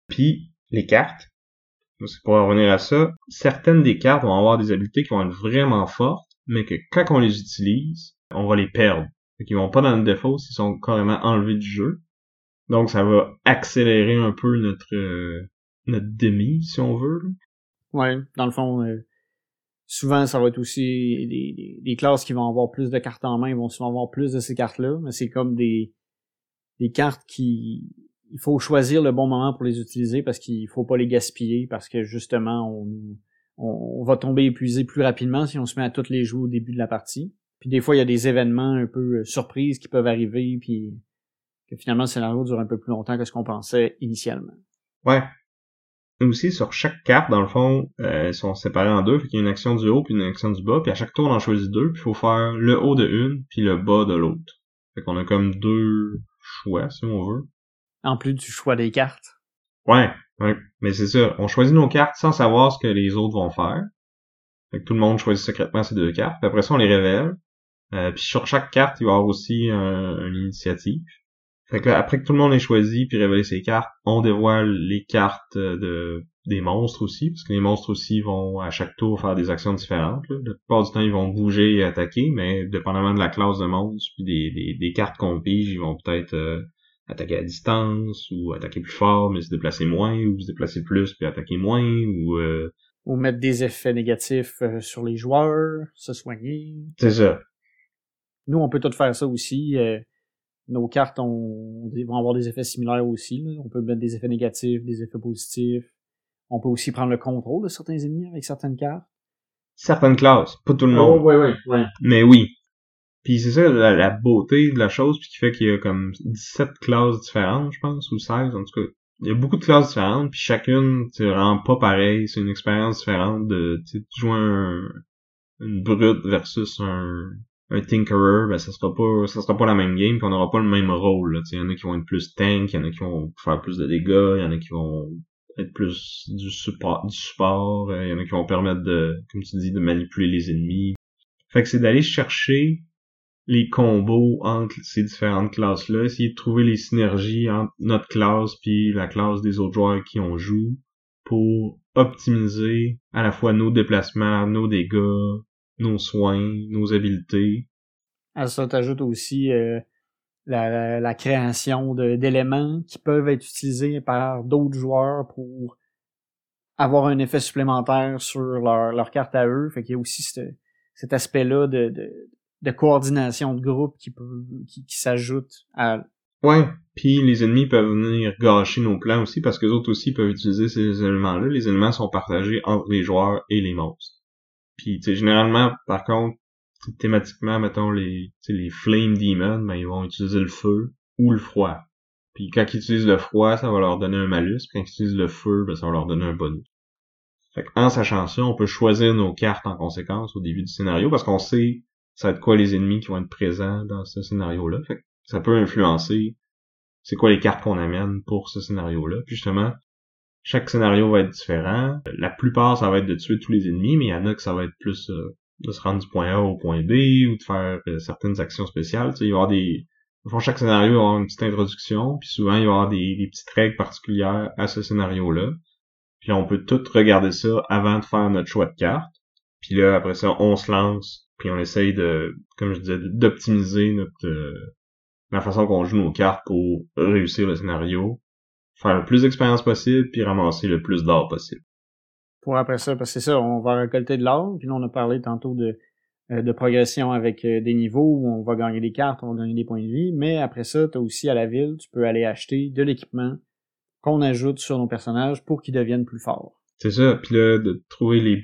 Puis, les cartes. C'est pour revenir à ça. Certaines des cartes vont avoir des habiletés qui vont être vraiment fortes, mais que quand on les utilise, on va les perdre. Fait qu'ils vont pas dans le défaut s'ils sont carrément enlevés du jeu. Donc ça va accélérer un peu notre euh, notre demi, si on veut. Ouais, dans le fond, euh, souvent ça va être aussi des, des, classes qui vont avoir plus de cartes en main, vont souvent avoir plus de ces cartes-là, mais c'est comme des, cartes qui il faut choisir le bon moment pour les utiliser parce qu'il faut pas les gaspiller parce que justement on, on, va tomber épuisé plus rapidement si on se met à toutes les jouer au début de la partie. Puis des fois il y a des événements un peu euh, surprises qui peuvent arriver puis que finalement le scénario dure un peu plus longtemps que ce qu'on pensait initialement. Ouais, aussi, sur chaque carte, dans le fond, euh, sont séparés en deux. Fait qu'il y a une action du haut puis une action du bas. Puis à chaque tour, on en choisit deux. Puis il faut faire le haut de une puis le bas de l'autre. Fait qu'on a comme deux choix, si on veut. En plus du choix des cartes. Ouais, ouais. Mais c'est ça. On choisit nos cartes sans savoir ce que les autres vont faire. Fait que tout le monde choisit secrètement ces deux cartes. Puis après ça, on les révèle. Euh, puis sur chaque carte, il va y avoir aussi une initiative. Fait que après que tout le monde ait choisi puis révélé ses cartes, on dévoile les cartes de des monstres aussi, parce que les monstres aussi vont à chaque tour faire des actions différentes. Là. La plupart du temps, ils vont bouger et attaquer, mais dépendamment de la classe de monstre puis des, des, cartes qu'on pige, ils vont peut-être euh, attaquer à distance ou attaquer plus fort mais se déplacer moins ou se déplacer plus puis attaquer moins ou euh... ou mettre des effets négatifs euh, sur les joueurs, se soigner. C'est ça. Nous, on peut tout faire ça aussi. Euh, nos cartes ont, vont avoir des effets similaires aussi. On peut mettre des effets négatifs, des effets positifs. On peut aussi prendre le contrôle de certains ennemis avec certaines cartes. Certaines classes, pas tout le monde. Oh, oui, oui, oui. Mais oui. Puis c'est ça la, beauté de la chose, puis qui fait qu'il y a comme 17 classes différentes, je pense, ou 16 en tout cas. Il y a beaucoup de classes différentes, puis chacune, tu rend pas pareil, c'est une expérience différente de tu jouer un, une brute versus un, un Tinkerer, ben ça sera pas ça sera pas la même game, puis on n'aura pas le même rôle. Il y en a qui vont être plus tank, il y en a qui vont faire plus de dégâts, il y en a qui vont être plus du support, du support, il y en a qui vont permettre de, comme tu dis, de manipuler les ennemis. Fait que c'est d'aller chercher les combos entre ces différentes classes-là, essayer de trouver les synergies entre notre classe puis la classe des autres joueurs qui on joue pour optimiser à la fois nos déplacements, nos dégâts, nos soins, nos habiletés. À ça, t'ajoutes aussi euh, la, la, création d'éléments qui peuvent être utilisés par d'autres joueurs pour avoir un effet supplémentaire sur leur, leur carte à eux. Fait qu'il y a aussi cet aspect-là de, de, de, coordination de groupe qui peut qui, qui s'ajoute à Ouais, puis les ennemis peuvent venir gâcher nos plans aussi parce que les autres aussi peuvent utiliser ces éléments-là. Les éléments sont partagés entre les joueurs et les monstres. Puis, tu sais, généralement, par contre, thématiquement, mettons, les, les Flame Demons, ben, ils vont utiliser le feu ou le froid. Puis quand ils utilisent le froid, ça va leur donner un malus. Puis quand ils utilisent le feu, ben, ça va leur donner un bonus. Fait en sachant ça, on peut choisir nos cartes en conséquence au début du scénario parce qu'on sait ça va être quoi les ennemis qui vont être présents dans ce scénario-là. Fait ça peut influencer c'est quoi les cartes qu'on amène pour ce scénario-là. Justement, chaque scénario va être différent. La plupart, ça va être de tuer tous les ennemis, mais il y en a que ça va être plus euh, de se rendre du point A au point B ou de faire euh, certaines actions spéciales. Tu sais, il va y avoir des... Fond, chaque scénario va avoir une petite introduction, puis souvent il va y avoir des, des petites règles particulières à ce scénario-là. Puis on peut tout regarder ça avant de faire notre choix de carte. Puis là, après ça, on se lance, puis on essaye de, comme je disais, d'optimiser notre euh, la façon qu'on joue nos cartes pour réussir le scénario faire le plus d'expérience possible puis ramasser le plus d'or possible. Pour après ça, parce que c'est ça, on va récolter de l'or, puis là on a parlé tantôt de euh, de progression avec euh, des niveaux où on va gagner des cartes, on va gagner des points de vie, mais après ça, tu as aussi à la ville, tu peux aller acheter de l'équipement qu'on ajoute sur nos personnages pour qu'ils deviennent plus forts. C'est ça, puis là, de trouver les,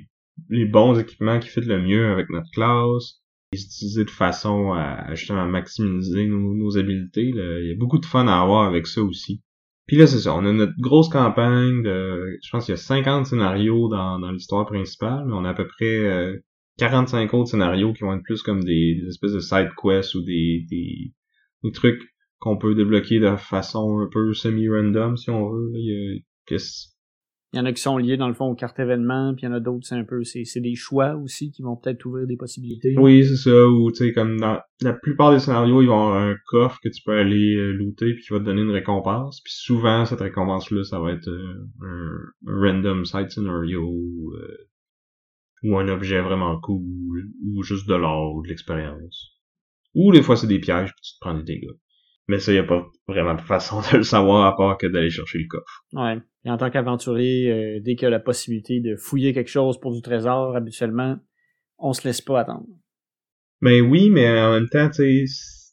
les bons équipements qui fit le mieux avec notre classe, les utiliser de façon à, justement maximiser nos, nos habiletés. Il y a beaucoup de fun à avoir avec ça aussi. Puis là, c'est ça, on a notre grosse campagne de, je pense qu'il y a 50 scénarios dans, dans l'histoire principale, mais on a à peu près 45 euh, autres scénarios qui vont être plus comme des, espèces de side quests ou des, des, des trucs qu'on peut débloquer de façon un peu semi-random, si on veut. Il y, a, il y en a qui sont liés dans le fond aux cartes événements, puis il y en a d'autres, c'est un peu, c'est, des choix aussi qui vont peut-être ouvrir des possibilités. Oui, c'est ça, ou tu sais, comme dans la plupart des scénarios, ils vont avoir un coffre que tu peux aller euh, looter puis qui va te donner une récompense. Puis souvent, cette récompense-là, ça va être euh, un, random side scenario euh, ou un objet vraiment cool, ou juste de l'or ou de l'expérience. Ou des fois, c'est des pièges puis tu te prends des dégâts. Mais ça, y a pas vraiment de façon de le savoir à part que d'aller chercher le coffre. Ouais. Et en tant qu'aventurier, euh, dès qu'il y a la possibilité de fouiller quelque chose pour du trésor, habituellement, on se laisse pas attendre. Ben oui, mais en même temps, tu sais,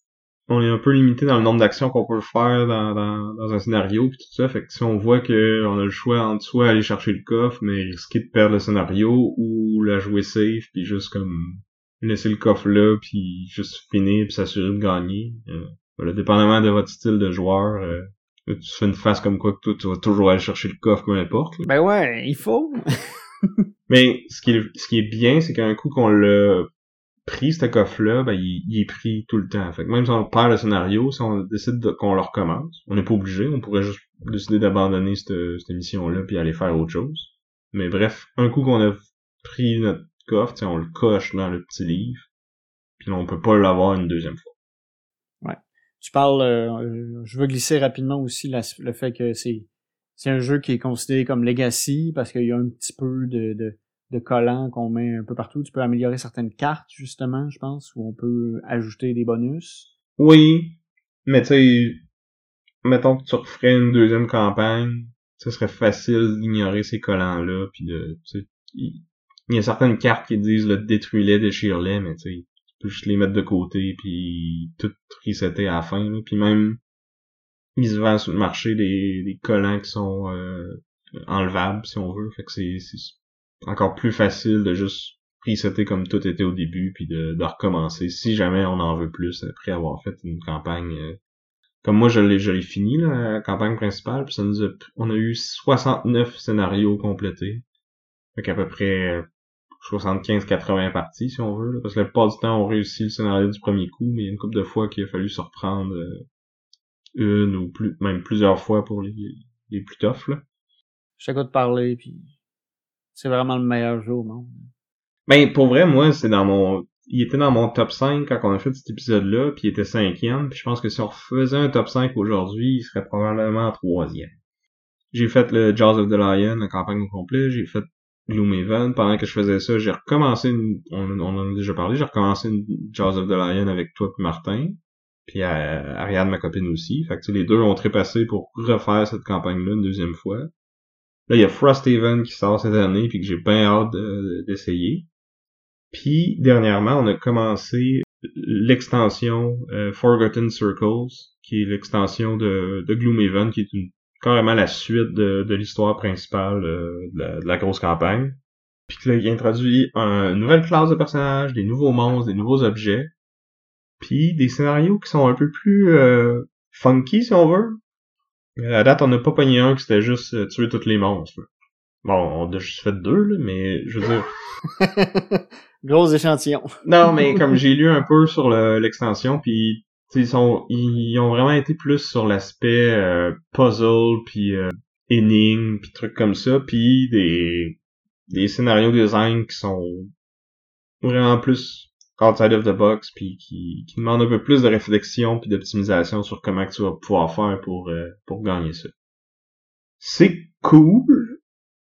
on est un peu limité dans le nombre d'actions qu'on peut faire dans, dans, dans, un scénario puis tout ça. Fait que si on voit que on a le choix entre soit aller chercher le coffre, mais risquer de perdre le scénario, ou la jouer safe puis juste comme laisser le coffre là puis juste finir puis s'assurer de gagner. Euh, voilà, dépendamment de votre style de joueur, euh, tu fais une face comme quoi que toi, tu vas toujours aller chercher le coffre, peu importe. Ben ouais, il faut. Mais ce qui est, ce qui est bien, c'est qu'un coup qu'on l'a pris, ce coffre-là, ben, il, est pris tout le temps. Fait que même si on perd le scénario, si on décide qu'on le recommence, on n'est pas obligé, on pourrait juste décider d'abandonner cette, cette mission-là puis aller faire autre chose. Mais bref, un coup qu'on a pris notre coffre, on le coche dans le petit livre, puis on peut pas l'avoir une deuxième fois. Tu parles, euh, je veux glisser rapidement aussi le fait que c'est un jeu qui est considéré comme legacy parce qu'il y a un petit peu de, de, de collants qu'on met un peu partout. Tu peux améliorer certaines cartes, justement, je pense, où on peut ajouter des bonus. Oui, mais tu sais, mettons que tu referais une deuxième campagne, ce serait facile d'ignorer ces collants-là, puis de, il y a certaines cartes qui disent le détruis-les, déchire-les, mais tu sais, peux juste les mettre de côté puis tout resetter à la fin. Puis même ils se sur le marché des, des collants qui sont euh, enlevables si on veut. Fait que c'est, encore plus facile de juste resetter comme tout était au début puis de, de recommencer si jamais on en veut plus après avoir fait une campagne euh, comme moi je l'ai je l'ai fini la campagne principale puis ça nous a, on a eu 69 scénarios complétés fait qu'à peu près 75-80 parties, si on veut. parce que la plupart du temps, on réussit le scénario du premier coup, mais il y a une couple de fois qu'il a fallu se reprendre euh, une ou plus, même plusieurs fois pour les, les plus toughs. Là. Je de parler, puis c'est vraiment le meilleur jeu au monde. Ben, pour vrai, moi, c'est dans mon... Il était dans mon top 5 quand on a fait cet épisode-là, puis il était cinquième, puis je pense que si on refaisait un top 5 aujourd'hui, il serait probablement troisième. J'ai fait le Jaws of the Lion, la campagne au complet, j'ai fait Gloomhaven. Pendant que je faisais ça, j'ai recommencé une, on, en a déjà parlé, j'ai recommencé une Jaws of the avec toi et Martin. Puis Ariane, ma copine aussi. Fait que les deux ont trépassé pour refaire cette campagne-là une deuxième fois. Là, il y a Frosthaven qui sort cette année puis que j'ai bien hâte d'essayer. Puis dernièrement, on a commencé l'extension euh, Forgotten Circles, qui est l'extension de, de Gloomhaven, qui est une carrément la suite de, de l'histoire principale euh, de, la, grosse campagne. Puis là, il introduit une nouvelle classe de personnages, des nouveaux monstres, des nouveaux objets, puis des scénarios qui sont un peu plus euh, funky, si on veut. À date, on n'a pas pogné un qui c'était juste euh, tuer tous les monstres. Bon, on a juste fait deux, là, mais je veux dire... Gros échantillon. non, mais comme j'ai lu un peu sur l'extension, puis ils sont ils ont vraiment été plus sur l'aspect euh, puzzle puis euh, énigme puis trucs comme ça puis des des scénarios design qui sont vraiment plus outside of the box puis qui, qui demandent un peu plus de réflexion puis d'optimisation sur comment tu vas pouvoir faire pour euh, pour gagner ça. C'est cool,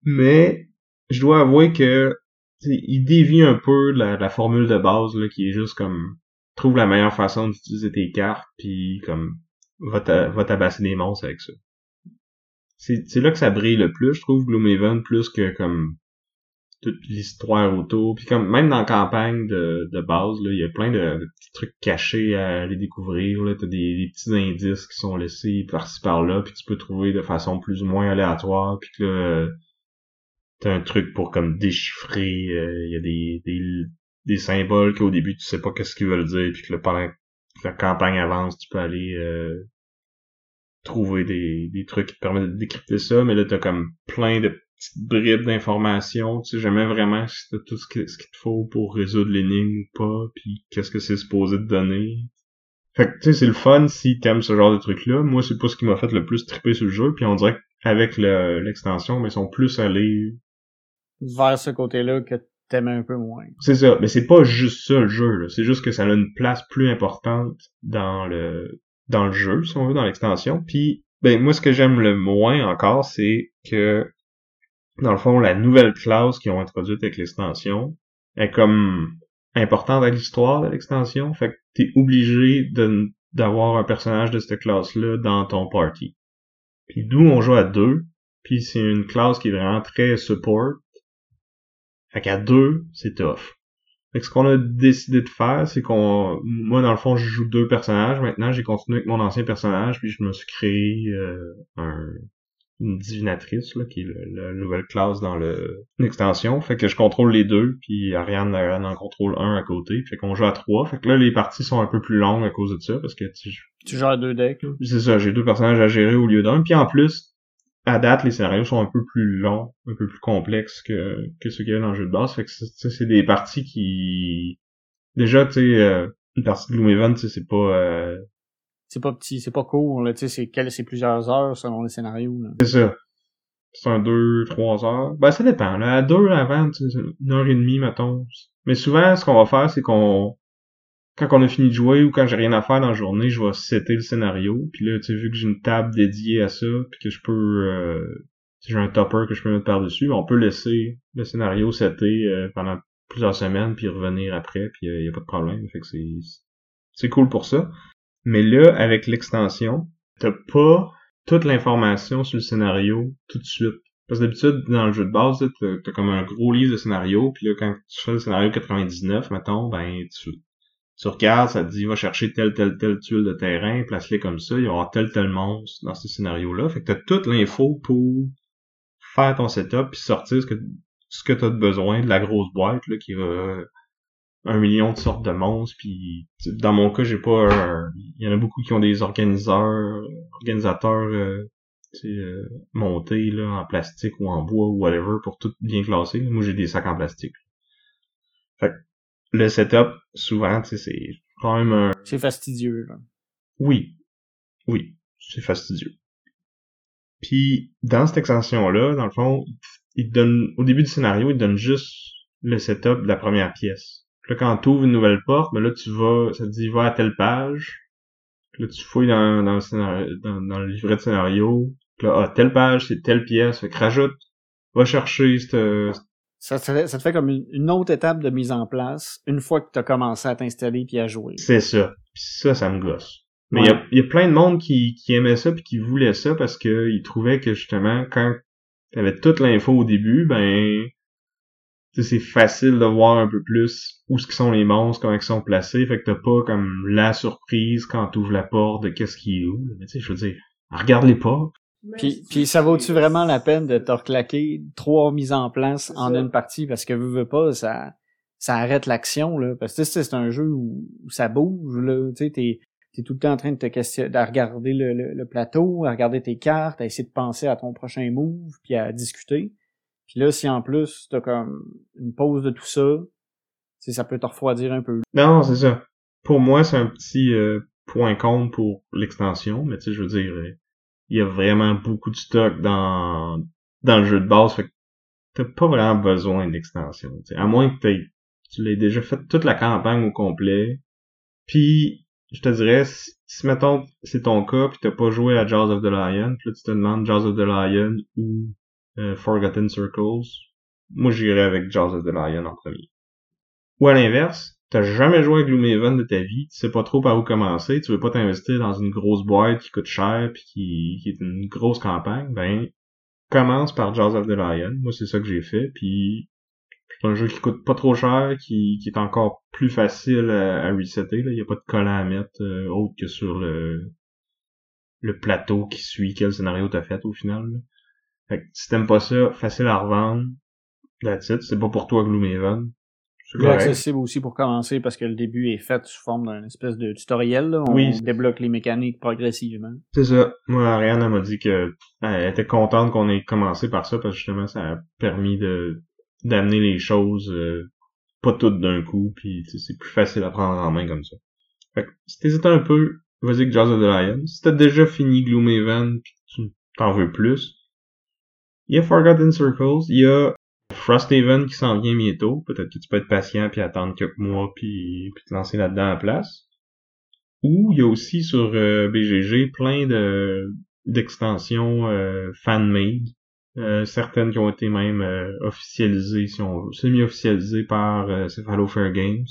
mais je dois avouer que il dévie un peu la, la formule de base là, qui est juste comme trouve la meilleure façon d'utiliser tes cartes, puis comme va, tabasser des monstres avec ça. C'est là que ça brille le plus, je trouve, Gloomhaven, plus que comme toute l'histoire autour. Puis comme même dans la campagne de, de base, il y a plein de, petits trucs cachés à aller découvrir. T'as des, des petits indices qui sont laissés par-ci par-là, puis tu peux trouver de façon plus ou moins aléatoire. Puis que là, t'as un truc pour comme déchiffrer. Euh, il y a des, des, des symboles qu'au début tu sais pas qu'est-ce qu'ils veulent dire, puis que le pendant que la campagne avance, tu peux aller euh, trouver des, des trucs qui te permettent de décrypter ça, mais là t'as comme plein de petites bribes d'informations, tu sais jamais vraiment si t'as tout ce, qu'il te faut pour résoudre l'énigme ou pas, puis qu'est-ce que c'est supposé te donner. Fait que tu sais c'est le fun si t'aimes ce genre de trucs là. Moi c'est pas ce qui m'a fait le plus triper sur le jeu, puis on dirait qu'avec l'extension, mais ils sont plus allés vers ce côté-là que t'aimais un peu moins. C'est ça, mais c'est pas juste ça le jeu, c'est juste que ça a une place plus importante dans le dans le jeu, si on veut, dans l'extension. Puis, ben moi, ce que j'aime le moins encore, c'est que, dans le fond, la nouvelle classe qu'ils ont introduite avec l'extension est comme importante à l'histoire de l'extension. Fait que t'es obligé d'avoir un personnage de cette classe-là dans ton party. Puis d'où on joue à deux, puis c'est une classe qui est vraiment très support. Fait qu'à deux, c'est tough. Fait que ce qu'on a décidé de faire, c'est qu'on, moi dans le fond, je joue deux personnages. Maintenant, j'ai continué avec mon ancien personnage, puis je me suis créé euh, un, une divinatrice, là, qui est la nouvelle classe dans le l'extension. Fait que je contrôle les deux, puis Ariane, Ariane en contrôle un à côté. Fait qu'on joue à trois. Fait que là, les parties sont un peu plus longues à cause de ça, parce que tu, tu joues à deux decks. C'est ça, j'ai deux personnages à gérer au lieu d'un. Puis en plus, à date, les scénarios sont un peu plus longs, un peu plus complexes que, que ceux qu'il y a dans le jeu de base. Fait que c'est des parties qui... Déjà, tu sais, euh, une partie de Gloomhaven, tu sais, c'est pas... Euh... C'est pas petit, c'est pas court, là, tu sais, c'est plusieurs heures selon les scénarios. C'est ça. C'est un deux, trois heures. Ben, ça dépend, là. À deux avant, une heure et demie, mettons. Mais souvent, ce qu'on va faire, c'est qu'on quand on a fini de jouer ou quand j'ai rien à faire dans la journée, je vais setter le scénario. Puis là, tu sais, vu que j'ai une table dédiée à ça, puis que je peux... Euh, j'ai un topper que je peux mettre par-dessus, on peut laisser le scénario setter euh, pendant plusieurs semaines, puis revenir après, puis il euh, y a pas de problème. Fait que c'est... C'est cool pour ça. Mais là, avec l'extension, t'as pas toute l'information sur le scénario tout de suite. Parce que d'habitude, dans le jeu de base, t'as, as comme un gros livre de scénario, puis là, quand tu fais le scénario 99, mettons, ben, tu, tu regardes, ça te dit, va chercher telle, telle, telle tuile de terrain, place-les comme ça, il y aura tel, tel monstre dans ce scénario-là. Fait que t'as toute l'info pour faire ton setup puis sortir ce que, ce que t'as besoin de la grosse boîte, là, qui va un million de sortes de monstres puis dans mon cas j'ai pas il y en a beaucoup qui ont des organisateurs organisateurs euh, euh, montés là en plastique ou en bois ou whatever pour tout bien classer moi j'ai des sacs en plastique fait le setup, souvent, tu sais, c'est quand même un... C'est fastidieux, là. Oui. Oui. C'est fastidieux. Puis, dans cette extension-là, dans le fond, il te donne, au début du scénario, il te donne juste le setup de la première pièce. Puis là, quand tu ouvres une nouvelle porte, ben là, tu vas, ça te dit, va à telle page. Puis là, tu fouilles dans, dans le scénario, dans, dans, le livret de scénario. Puis là, ah, telle page, c'est telle pièce. Fait que rajoute, va chercher cette, ça te, fait, ça te fait comme une, autre étape de mise en place une fois que tu as commencé à t'installer puis à jouer. C'est ça. Puis ça, ça me gosse. Mais il y, a, y, a, plein de monde qui, qui aimait ça puis qui voulait ça parce que ils trouvaient que justement quand t'avais toute l'info au début, ben c'est facile de voir un peu plus où ce qui sont les monstres, comment ils sont placés, fait que t'as pas comme la surprise quand t'ouvres la porte de qu'est-ce qui est où. Mais tu sais, je veux dire, regarde les pas, puis, puis ça vaut-tu vraiment la peine de te reclaquer trois mises en place en une partie? Parce que veux, veux pas, ça, ça arrête l'action, là. Parce que c'est un jeu où, ça bouge, là. Tu sais, t'es, t'es tout le temps en train de te questionner, de regarder le, le, plateau, à regarder tes cartes, à essayer de penser à ton prochain move, puis à discuter. Puis là, si en plus t'as comme une pause de tout ça, ça peut te refroidir un peu. Non, c'est ça. Pour moi, c'est un petit euh, point compte pour l'extension, mais tu sais, je veux dire, euh, il y a vraiment beaucoup de stock dans, dans le jeu de base, fait que t'as pas vraiment besoin d'extension. À moins que tu l'aies déjà fait toute la campagne au complet. Puis, je te dirais, si, mettons, c'est ton cas, puis t'as pas joué à Jaws of the Lion, puis là tu te demandes Jaws of the Lion ou euh, Forgotten Circles, moi j'irais avec Jaws of the Lion en premier. Ou à l'inverse, t'as jamais joué à Gloomhaven de ta vie, tu sais pas trop par où commencer, tu veux pas t'investir dans une grosse boîte qui coûte cher puis qui, qui est une grosse campagne, ben commence par Jaws of the Lion. Moi c'est ça que j'ai fait, puis C'est un jeu qui coûte pas trop cher, qui, qui est encore plus facile à, à resetter. Il n'y a pas de collant à mettre euh, autre que sur le, le plateau qui suit quel scénario t'as fait au final. Fait que si t'aimes pas ça, facile à revendre. That's it. C'est pas pour toi Gloomhaven. C'est accessible aussi pour commencer parce que le début est fait sous forme d'un espèce de tutoriel. Là. On Oui. débloque les mécaniques progressivement. C'est ça. Moi, Ariane, m'a dit que elle était contente qu'on ait commencé par ça parce que justement, ça a permis de d'amener les choses euh, pas toutes d'un coup, puis c'est plus facile à prendre en main comme ça. Fait que si t'hésites un peu, vas-y que Jaws of the Lion. Si t'as déjà fini Gloomhaven pis tu t'en veux plus, il y a Forgotten Circles, il y a Frosthaven qui s'en vient bientôt. Peut-être que tu peux être patient puis attendre quelques mois puis, puis te lancer là-dedans à la place. Ou il y a aussi sur euh, BGG plein de d'extensions euh, fan-made. Euh, certaines qui ont été même euh, officialisées, si on veut, semi-officialisées par euh, Cephalofair Games.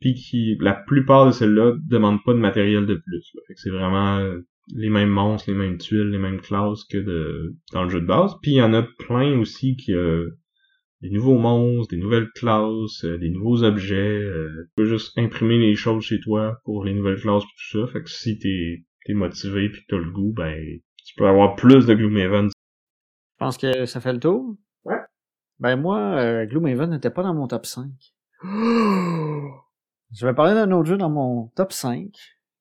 Puis qui, la plupart de celles-là demandent pas de matériel de plus. Fait que c'est vraiment les mêmes monstres, les mêmes tuiles, les mêmes classes que de dans le jeu de base. Puis il y en a plein aussi qui euh, des nouveaux monstres, des nouvelles classes, euh, des nouveaux objets. euh, tu peux juste imprimer les choses chez toi pour les nouvelles classes et tout ça. Fait que si t'es t'es motivé puis que t'as le goût, ben tu peux avoir plus de Gloomhaven. Je pense que ça fait le tour. Ouais. Ben moi, euh, Gloomhaven n'était pas dans mon top 5. Je vais parler d'un autre jeu dans mon top 5.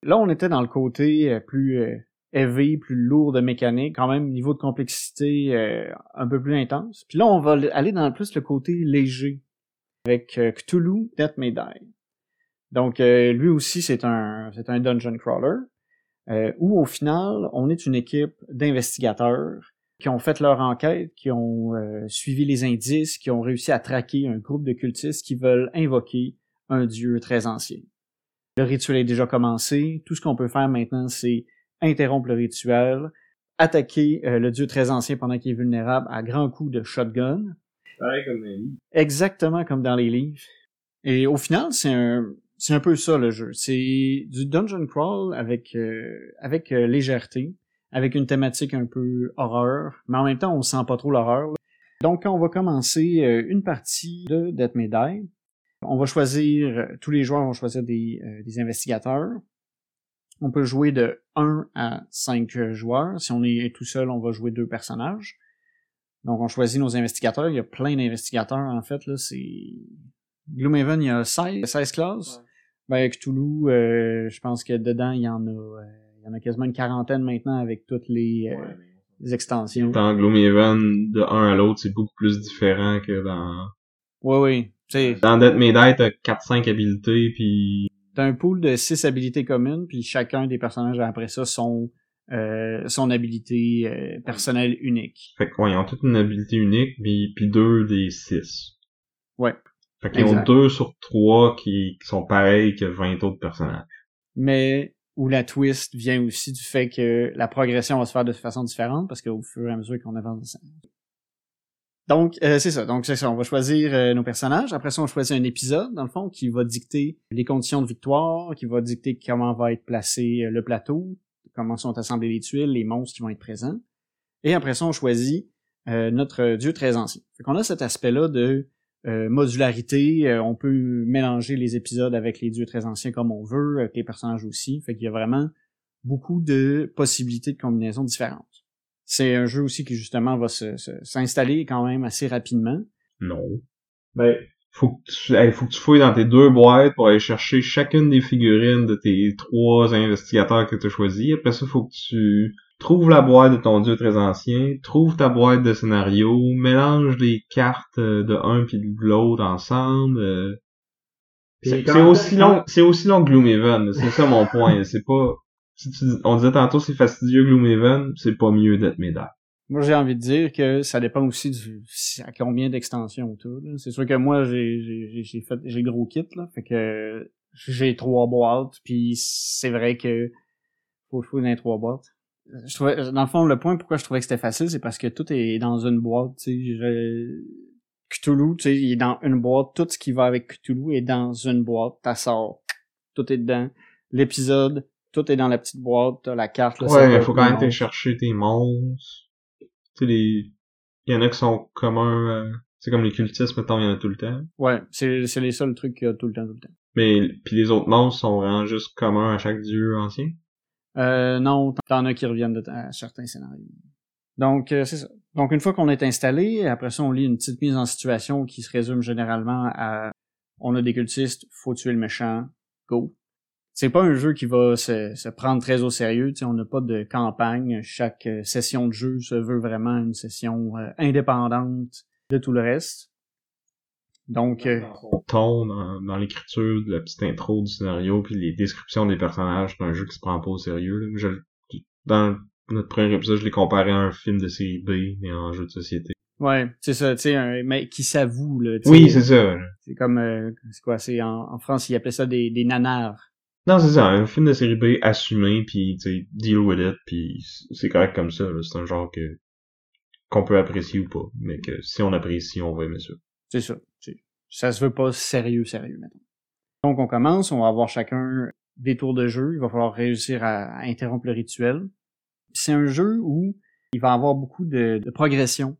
Là, on était dans le côté euh, plus euh, heavy, plus lourd de mécanique, quand même niveau de complexité euh, un peu plus intense. Puis là, on va aller dans plus le côté léger avec euh, Cthulhu Death May. Donc euh, lui aussi, c'est un c'est un dungeon crawler euh, où au final, on est une équipe d'investigateurs qui ont fait leur enquête, qui ont euh, suivi les indices, qui ont réussi à traquer un groupe de cultistes qui veulent invoquer un dieu très ancien. Le rituel est déjà commencé. Tout ce qu'on peut faire maintenant, c'est interrompre le rituel, attaquer euh, le dieu très ancien pendant qu'il est vulnérable à grands coups de shotgun, Pareil comme Nelly. exactement comme dans les livres. Et au final, c'est un c'est un peu ça le jeu. C'est du dungeon crawl avec euh, avec euh, légèreté, avec une thématique un peu horreur, mais en même temps, on sent pas trop l'horreur. Donc, on va commencer euh, une partie de Death Die. On va choisir, tous les joueurs vont choisir des, euh, des investigateurs. On peut jouer de 1 à 5 joueurs. Si on est tout seul, on va jouer deux personnages. Donc, on choisit nos investigateurs. Il y a plein d'investigateurs, en fait. là. C'est Gloomhaven, il y a 16, 16 classes. Ouais. Ben, avec Toulouse, euh, je pense que dedans, il y en a, euh, il y en a quasiment une quarantaine maintenant avec toutes les, euh, les extensions. Dans Gloomhaven, de un à l'autre, c'est beaucoup plus différent que dans... Oui, oui. Tu sais, Dans Death May Die, t'as 4-5 habilités, puis t'as un pool de 6 habilités communes, puis chacun des personnages après ça sont euh, son habilité euh, personnelle unique. Fait que, ouais, ils ont toute une habilité unique, puis, puis deux des six. Ouais. Fait qu'ils ont deux sur trois qui, qui sont pareils que 20 autres personnages. Mais où la twist vient aussi du fait que la progression va se faire de façon différente, parce qu'au fur et à mesure qu'on avance. Donc, euh, c'est ça. Donc, c'est ça. On va choisir euh, nos personnages. Après ça, on choisit un épisode, dans le fond, qui va dicter les conditions de victoire, qui va dicter comment va être placé euh, le plateau, comment sont assemblées les tuiles, les monstres qui vont être présents. Et après ça, on choisit notre dieu très ancien. Fait qu'on a cet aspect-là de modularité. On peut mélanger les épisodes avec les dieux très anciens comme on veut, avec les personnages aussi. Fait qu'il y a vraiment beaucoup de possibilités de combinaisons différentes. C'est un jeu aussi qui justement va se- se- s'installer quand même assez rapidement. Non. Ben, faut que tu, hey, faut que tu fouilles dans tes deux boîtes pour aller chercher chacune des figurines de tes trois investigateurs que tu as choisis. Après ça, faut que tu trouves la boîte de ton dieu très ancien, trouve ta boîte de scénario, mélange les cartes euh, de un puis de l'autre ensemble. euh. C'est aussi long, c'est aussi long que Gloomhaven. C'est ça mon point. C'est pas, si tu, on disait tantôt c'est fastidieux Gloomhaven, c'est pas mieux d'être médaille. Moi, j'ai envie de dire que ça dépend aussi du à combien d'extensions tout. C'est sûr que moi, j'ai fait j'ai gros kit là, fait que j'ai trois boîtes, puis c'est vrai que faut jouer dans trois boîtes. Je trouvais, dans le fond, le point pourquoi je trouvais que c'était facile, c'est parce que tout est dans une boîte. Je- Cthulhu, tu sais, il est dans une boîte. Tout ce qui va avec Cthulhu est dans une boîte. T'as sort, tout est dedans. L'épisode, tout est dans la petite boîte. T'as la carte. le Ouais, mais faut quand même le aller chercher tes monstres. Tu les... Il y en a qui sont communs, euh, C'est comme les cultistes, mettons, il y en a tout le temps. Ouais, c'est, c'est les seuls trucs qu'il y a tout le temps, tout le temps. Mais, puis les autres monstres sont vraiment juste communs à chaque dieu ancien? Euh, non, t'en as qui reviennent de à certains scénarios. Donc, euh, c'est ça. Donc, une fois qu'on est installé, après ça, on lit une petite mise en situation qui se résume généralement à on a des cultistes, faut tuer le méchant, go. C'est pas un jeu qui va se, se prendre très au sérieux, on n'a pas de campagne. Chaque euh, session de jeu se veut vraiment une session euh, indépendante de tout le reste. Donc, euh, ton dans, dans l'écriture de la petite intro du scénario puis les descriptions des personnages, c'est un jeu qui se prend pas au sérieux. Je, dans notre premier épisode, je l'ai comparé à un film de série B, mais en jeu de société. Ouais, c'est ça, tu sais, un mec qui s'avoue, là. Oui, c'est ça. C'est comme, euh, c'est quoi, c'est en, France, ils appelaient ça des, des nanars. Non, c'est ça, un film de série B assumé, puis tu deal with it, puis c'est correct comme ça. C'est un genre que qu'on peut apprécier ou pas, mais que si on apprécie, on va aimer ça. C'est ça. Ça se veut pas sérieux, sérieux, maintenant. Donc on commence, on va avoir chacun des tours de jeu, il va falloir réussir à, interrompre le rituel. C'est un jeu où il va avoir beaucoup de, de progression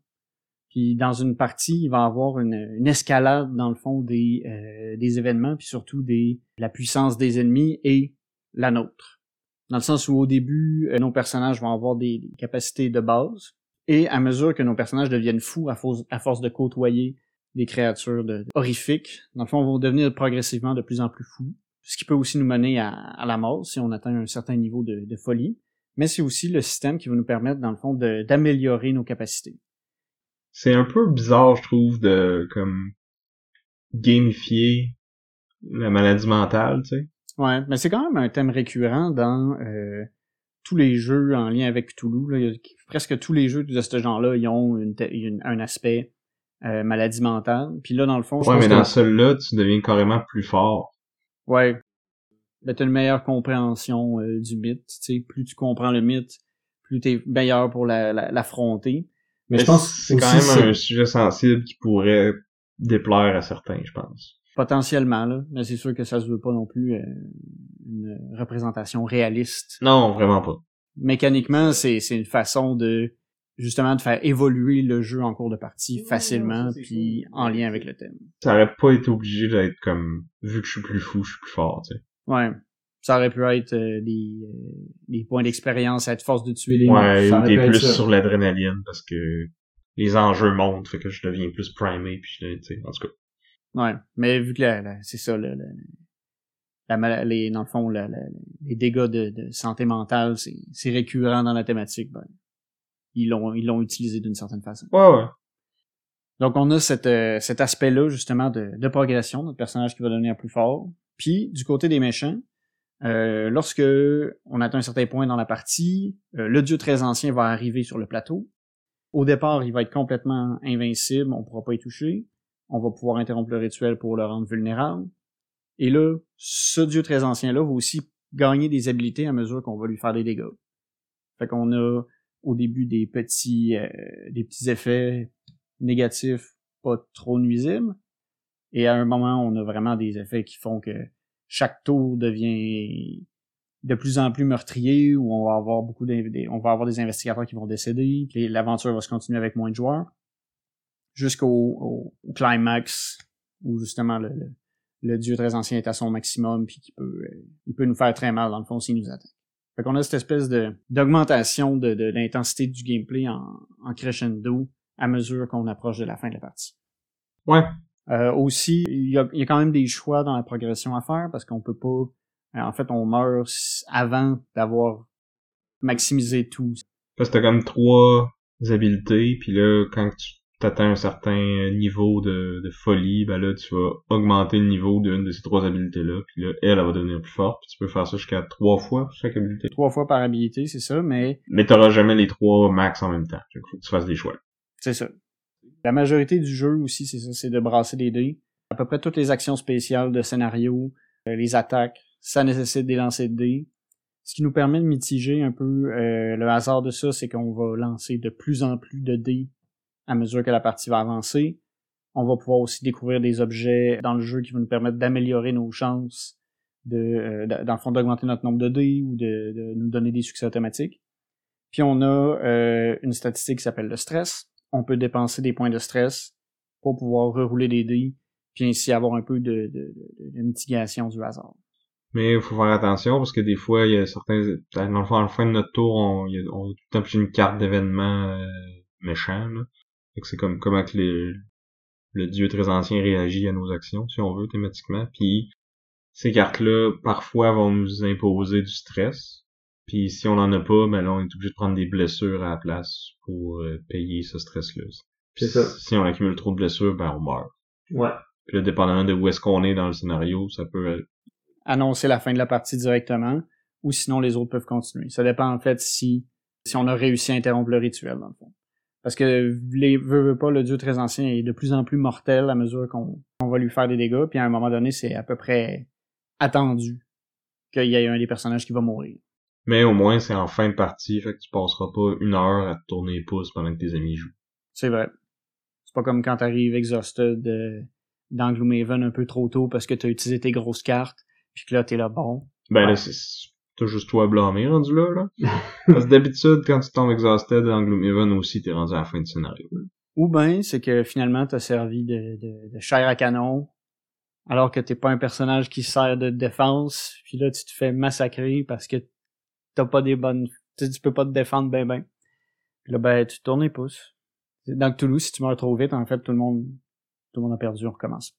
puis dans une partie, il va avoir une, une, escalade dans le fond des, euh, des événements, puis surtout des la puissance des ennemis et la nôtre. Dans le sens où au début, euh, nos personnages vont avoir des, capacités de base, et à mesure que nos personnages deviennent fous à force, à force de côtoyer des créatures de, horrifiques, dans le fond, vont devenir progressivement de plus en plus fous, ce qui peut aussi nous mener à, à la mort si on atteint un certain niveau de, de folie. Mais c'est aussi le système qui va nous permettre, dans le fond, d'améliorer nos capacités c'est un peu bizarre, je trouve, de comme gamifier la maladie mentale, tu sais. Ouais, mais c'est quand même un thème récurrent dans euh, tous les jeux en lien avec Toulouse. Là. presque tous les jeux de ce genre-là, ils ont une, un aspect euh, maladie mentale. Puis là, dans le fond, je Ouais, mais dans celui-là, tu deviens carrément plus fort. Ouais. Ben, t'as une meilleure compréhension euh, du mythe. Tu sais, plus tu comprends le mythe, plus t'es meilleur pour l'affronter. La, mais, je pense que c'est quand même un sujet sensible qui pourrait déplaire à certains, je pense. Potentiellement, là. Mais c'est sûr que ça se veut pas non plus euh, une représentation réaliste. Non, vraiment pas. Mécaniquement, c'est, c'est une façon de justement de faire évoluer le jeu en cours de partie facilement puis en lien avec le thème. Ça aurait pas été obligé d'être comme vu que je suis plus fou, je suis plus fort, tu sais. Ouais ça aurait pu être euh, des, euh, des points d'expérience à être force de tuer les Ouais, ou des plus sur l'adrénaline parce que les enjeux montent, fait que je deviens plus primé puis je, tu sais, en tout cas. Ouais, mais vu que c'est ça, le, la, les, dans le fond, les dégâts de, de santé mentale, c'est récurrent dans la thématique, ben, ils l'ont ils l'ont utilisé d'une certaine façon. Ouais, ouais. Donc on a cette, euh, cet aspect-là justement de, de progression, notre personnage qui va devenir plus fort. Puis du côté des méchants, euh, lorsque on atteint un certain point dans la partie, euh, le dieu très ancien va arriver sur le plateau. Au départ, il va être complètement invincible, on pourra pas y toucher. On va pouvoir interrompre le rituel pour le rendre vulnérable. Et là, ce dieu très ancien-là va aussi gagner des habilités à mesure qu'on va lui faire des dégâts. Fait qu'on a au début des petits euh, des petits effets négatifs pas trop nuisibles. Et à un moment, on a vraiment des effets qui font que chaque tour devient de plus en plus meurtrier où on va avoir beaucoup on va avoir des investigateurs qui vont décéder, l'aventure va se continuer avec moins de joueurs jusqu'au climax où justement le, le, dieu très ancien est à son maximum puis qui peut euh, il peut nous faire très mal dans le fond s'il nous atteint. Fait qu'on a cette espèce de d'augmentation de, de l'intensité du gameplay en, en crescendo à mesure qu'on approche de la fin de la partie. Ouais, euh, aussi, il y, a, y, a, quand même des choix dans la progression à faire parce qu'on peut pas. Euh, en fait, on meurt avant d'avoir maximisé tout. Parce que t'as comme trois habiletés, puis là, quand tu atteins un certain niveau de, de, folie, ben là, tu vas augmenter le niveau d'une de ces trois habiletés-là, puis là, elle, elle va devenir plus forte, puis tu peux faire ça jusqu'à trois fois chaque habilité. Trois fois par habilité, c'est ça, mais... Mais t'auras jamais les trois max en même temps. Il faut que tu fasses des choix. C'est ça. La majorité du jeu aussi, c'est ça, c'est de brasser des dés. À peu près toutes les actions spéciales de scénario, euh, les attaques, ça nécessite des lancers de dés. Ce qui nous permet de mitiger un peu euh, le hasard de ça, c'est qu'on va lancer de plus en plus de dés à mesure que la partie va avancer. On va pouvoir aussi découvrir des objets dans le jeu qui vont nous permettre d'améliorer nos chances de, euh, dans le fond, d'augmenter notre nombre de dés ou de, de, nous donner des succès automatiques. Puis on a une statistique qui s'appelle le stress, on peut dépenser des points de stress pour pouvoir rerouler les dés, puis ainsi avoir un peu de, mitigation du hasard. Mais il faut faire attention parce que des fois, il y a certains. Dans le fond, à fin de notre tour, on, a, tout le temps une carte d'événement euh, méchant. C'est comme comment que le dieu très ancien réagit à nos actions, si on veut, thématiquement. Puis ces cartes-là, parfois, vont nous imposer du stress. Puis si on en a pas, ben là, on est obligé de prendre des blessures à la place pour euh, payer ce stress-là. C'est ça. Si on accumule trop de blessures, ben on meurt. Ouais. Puis là, dépendamment de où est-ce qu'on est dans le scénario, ça peut annoncer la fin de la partie directement, ou sinon les autres peuvent continuer. Ça dépend en fait si si on a réussi à interrompre le rituel dans le fond. Parce que les veut, pas, le dieu très ancien est de plus en plus mortel à mesure qu'on va lui faire des dégâts, puis à un moment donné, c'est à peu près attendu qu'il y ait un des personnages qui va mourir. Mais au moins, c'est en fin de partie, fait que tu passeras pas une heure à te tourner les pouces pendant que tes amis jouent. C'est vrai. C'est pas comme quand t'arrives exhausted euh, dans Gloomhaven un peu trop tôt parce que t'as utilisé tes grosses cartes, puis que là, t'es là, bon. Ben là, c'est t'as juste toi à blâmer rendu là, là. Parce que d'habitude, quand tu tombes exhausted dans Gloomhaven aussi, t'es rendu à la fin du scénario. Ou ben, c'est que finalement, t'as servi de, de, de chair à canon, alors que t'es pas un personnage qui sert de défense, puis là, tu te fais massacrer parce que t'as pas des bonnes... Tu, tu peux pas te défendre ben ben. Puis là, ben, tu tournes les pouces. Dans Toulouse, si tu meurs trop vite, en fait, tout le monde, tout le monde a perdu, on recommence.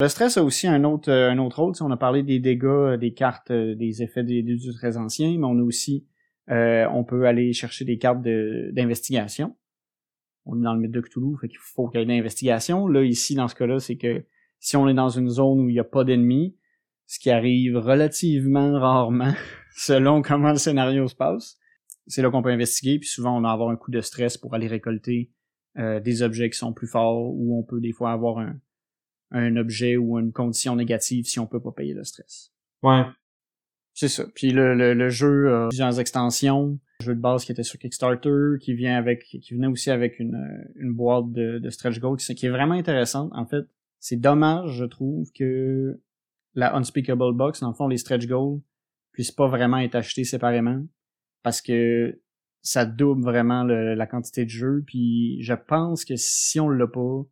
Le stress a aussi un autre, euh, un autre rôle. on a parlé des dégâts, euh, des cartes, euh, des effets des dieux très anciens, mais on a aussi, on peut aller chercher des cartes d'investigation. on est dans le mythe de Cthulhu, fait qu'il faut qu'il y ait une investigation. Là, ici, dans ce cas-là, c'est que si on est dans une zone où il n'y a pas d'ennemis, ce qui arrive relativement rarement, selon comment le scénario se passe, c'est là qu'on peut investiguer, puis souvent on va avoir un coup de stress pour aller récolter des objets qui sont plus forts, ou on peut des fois avoir un, un objet ou une condition négative si on peut pas payer le stress. Ouais. C'est ça. Puis le, le, jeu a plusieurs extensions. Le jeu de base qui était sur Kickstarter, qui vient avec, qui venait aussi avec une, une boîte de, de stretch goals, qui est vraiment intéressante. En fait, c'est dommage, je trouve, que la Unspeakable Box, dans le fond, les stretch goals, puissent pas vraiment être achetés séparément. Parce que ça double vraiment la quantité de jeu. Puis je pense que si on l'a pas,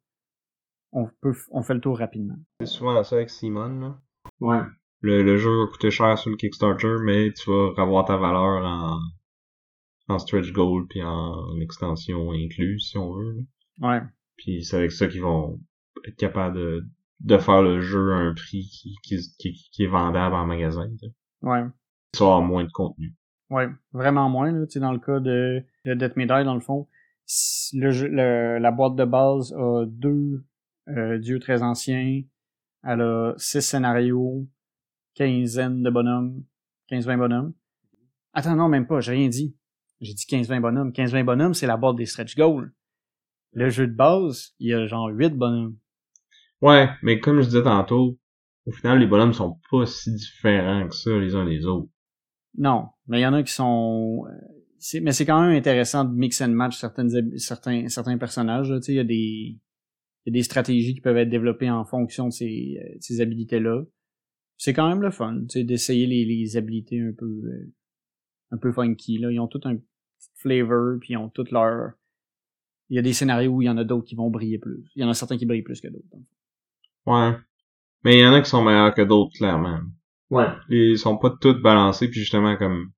on peut on fait le tour rapidement. C'est souvent ça avec Simon, là. Ouais. Le, le, jeu va coûter cher sur le Kickstarter, mais tu vas avoir ta valeur en, en stretch goal puis en extension incluse, si on veut. Ouais. Puis c'est avec ça qu'ils vont être capables de, de faire le jeu à un prix qui, qui, qui, est vendable en magasin. Ouais. Ça avoir moins de contenu. Ouais, vraiment moins. Là. dans le cas de, de Death Medal, dans le fond, le, le, la boîte de base a deux euh, Dieu très ancien. Elle a six scénarios, quinzaine de bonhommes, 15-20 bonhommes. Attends, non, même pas, j'ai rien dit. J'ai dit 15-20 bonhommes. 15-20 bonhommes, c'est la boîte des stretch goals. Le jeu de base, il y a genre 8 bonhommes. Ouais, mais comme je disais tantôt, au final, les bonhommes sont pas si différents que ça les uns des autres. Non, mais il y en a qui sont... Euh, mais c'est quand même intéressant de mix and match certaines, certains, certains personnages. Tu sais, il y a des il y a des stratégies qui peuvent être développées en fonction de ces, euh, ces habilités-là. C'est quand même le fun, d'essayer les, les habilités un peu euh, un peu funky. Là. Ils ont tout un flavor, puis ils ont tout leur. Il y a des scénarios où il y en a d'autres qui vont briller plus. Il y en a certains qui brillent plus que d'autres. Ouais. Mais il y en a qui sont meilleurs que d'autres, clairement. Ouais. Ils sont pas tous balancés, puis justement, comme.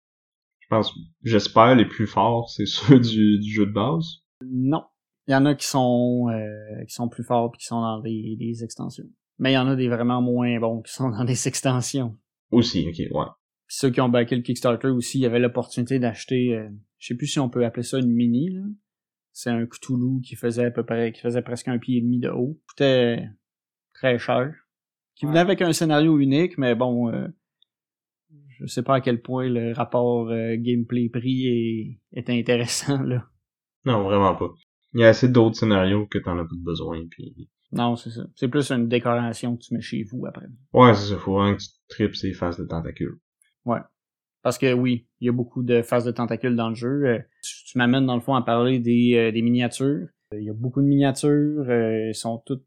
Je pense, j'espère, les plus forts, c'est ceux du, du jeu de base. Non. Il y en a qui sont euh, qui sont plus forts puis qui sont dans des, des extensions. Mais il y en a des vraiment moins bons qui sont dans des extensions. Aussi, ok, ouais. Puis ceux qui ont backé le Kickstarter aussi, il y avait l'opportunité d'acheter, euh, je sais plus si on peut appeler ça une mini, là. C'est un Cthulhu qui faisait à peu près, qui faisait presque un pied et demi de haut. Coûtait très cher. Qui venait avec un scénario unique, mais bon, euh, je sais pas à quel point le rapport euh, gameplay-prix est, est intéressant, là. Non, vraiment pas il y a assez d'autres scénarios que t'en as pas besoin. Puis... Non, c'est ça. C'est plus une décoration que tu mets chez vous après. Ouais, c'est ça. Faut vraiment que tu tripes ces faces de tentacules. Ouais. Parce que oui, il y a beaucoup de faces de tentacules dans le jeu. Euh, tu, m'amènes dans le fond à parler des, euh, des miniatures. Euh, il y a beaucoup de miniatures. elles sont toutes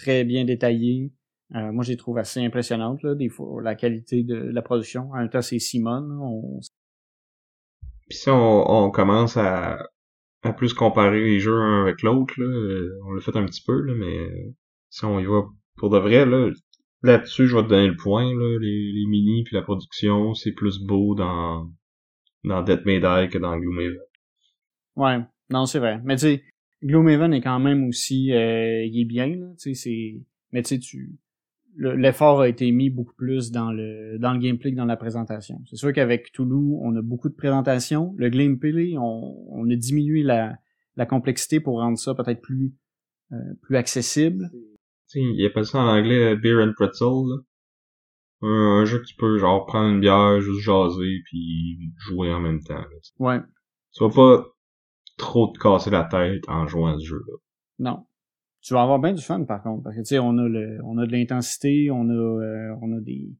très bien détaillées. moi, je les trouve assez impressionnantes, là, des fois, la qualité de, la production. En même temps, c'est Simon. On... Puis si on, on commence à à plus comparer les jeux un avec l'autre, euh, on l'a fait un petit peu, là, mais si on y va pour de vrai, là, là-dessus, je vais te donner le point, là, les, les mini puis la production, c'est plus beau dans dans Death May Die que dans Gloomhaven. Ouais, non, c'est vrai. Mais tu sais, Gloomhaven est quand même aussi, euh, il est bien, là, tu sais, c'est, mais tu sais, tu, l'effort a été mis beaucoup plus dans le dans le gameplay que dans la présentation. C'est sûr qu'avec Toulouse, on a beaucoup de présentations. Le gameplay, on, on a diminué la, la complexité pour rendre ça peut-être plus euh, plus accessible. Il a pas ça en anglais Beer and Pretzel. Là. Un, jeu que tu peux genre prendre une bière, juste jaser puis jouer en même temps. ouais. Tu vas pas trop te casser la tête en jouant à ce jeu-là. Non tu vas avoir bien du fun par contre parce que tu sais on a on a de l'intensité on a euh, on a des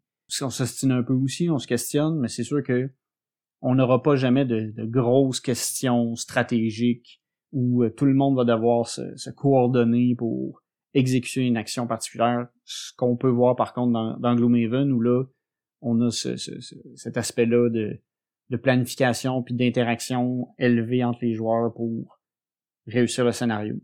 on un peu aussi on se questionne mais c'est sûr que on n'aura pas jamais de, grosses questions stratégiques où euh, tout le monde va devoir se, coordonner pour exécuter une action particulière ce qu'on peut voir par contre dans, Gloomhaven où là on a ce, ce, cet aspect là de, de planification puis d'interaction élevée entre les joueurs pour réussir le scénario.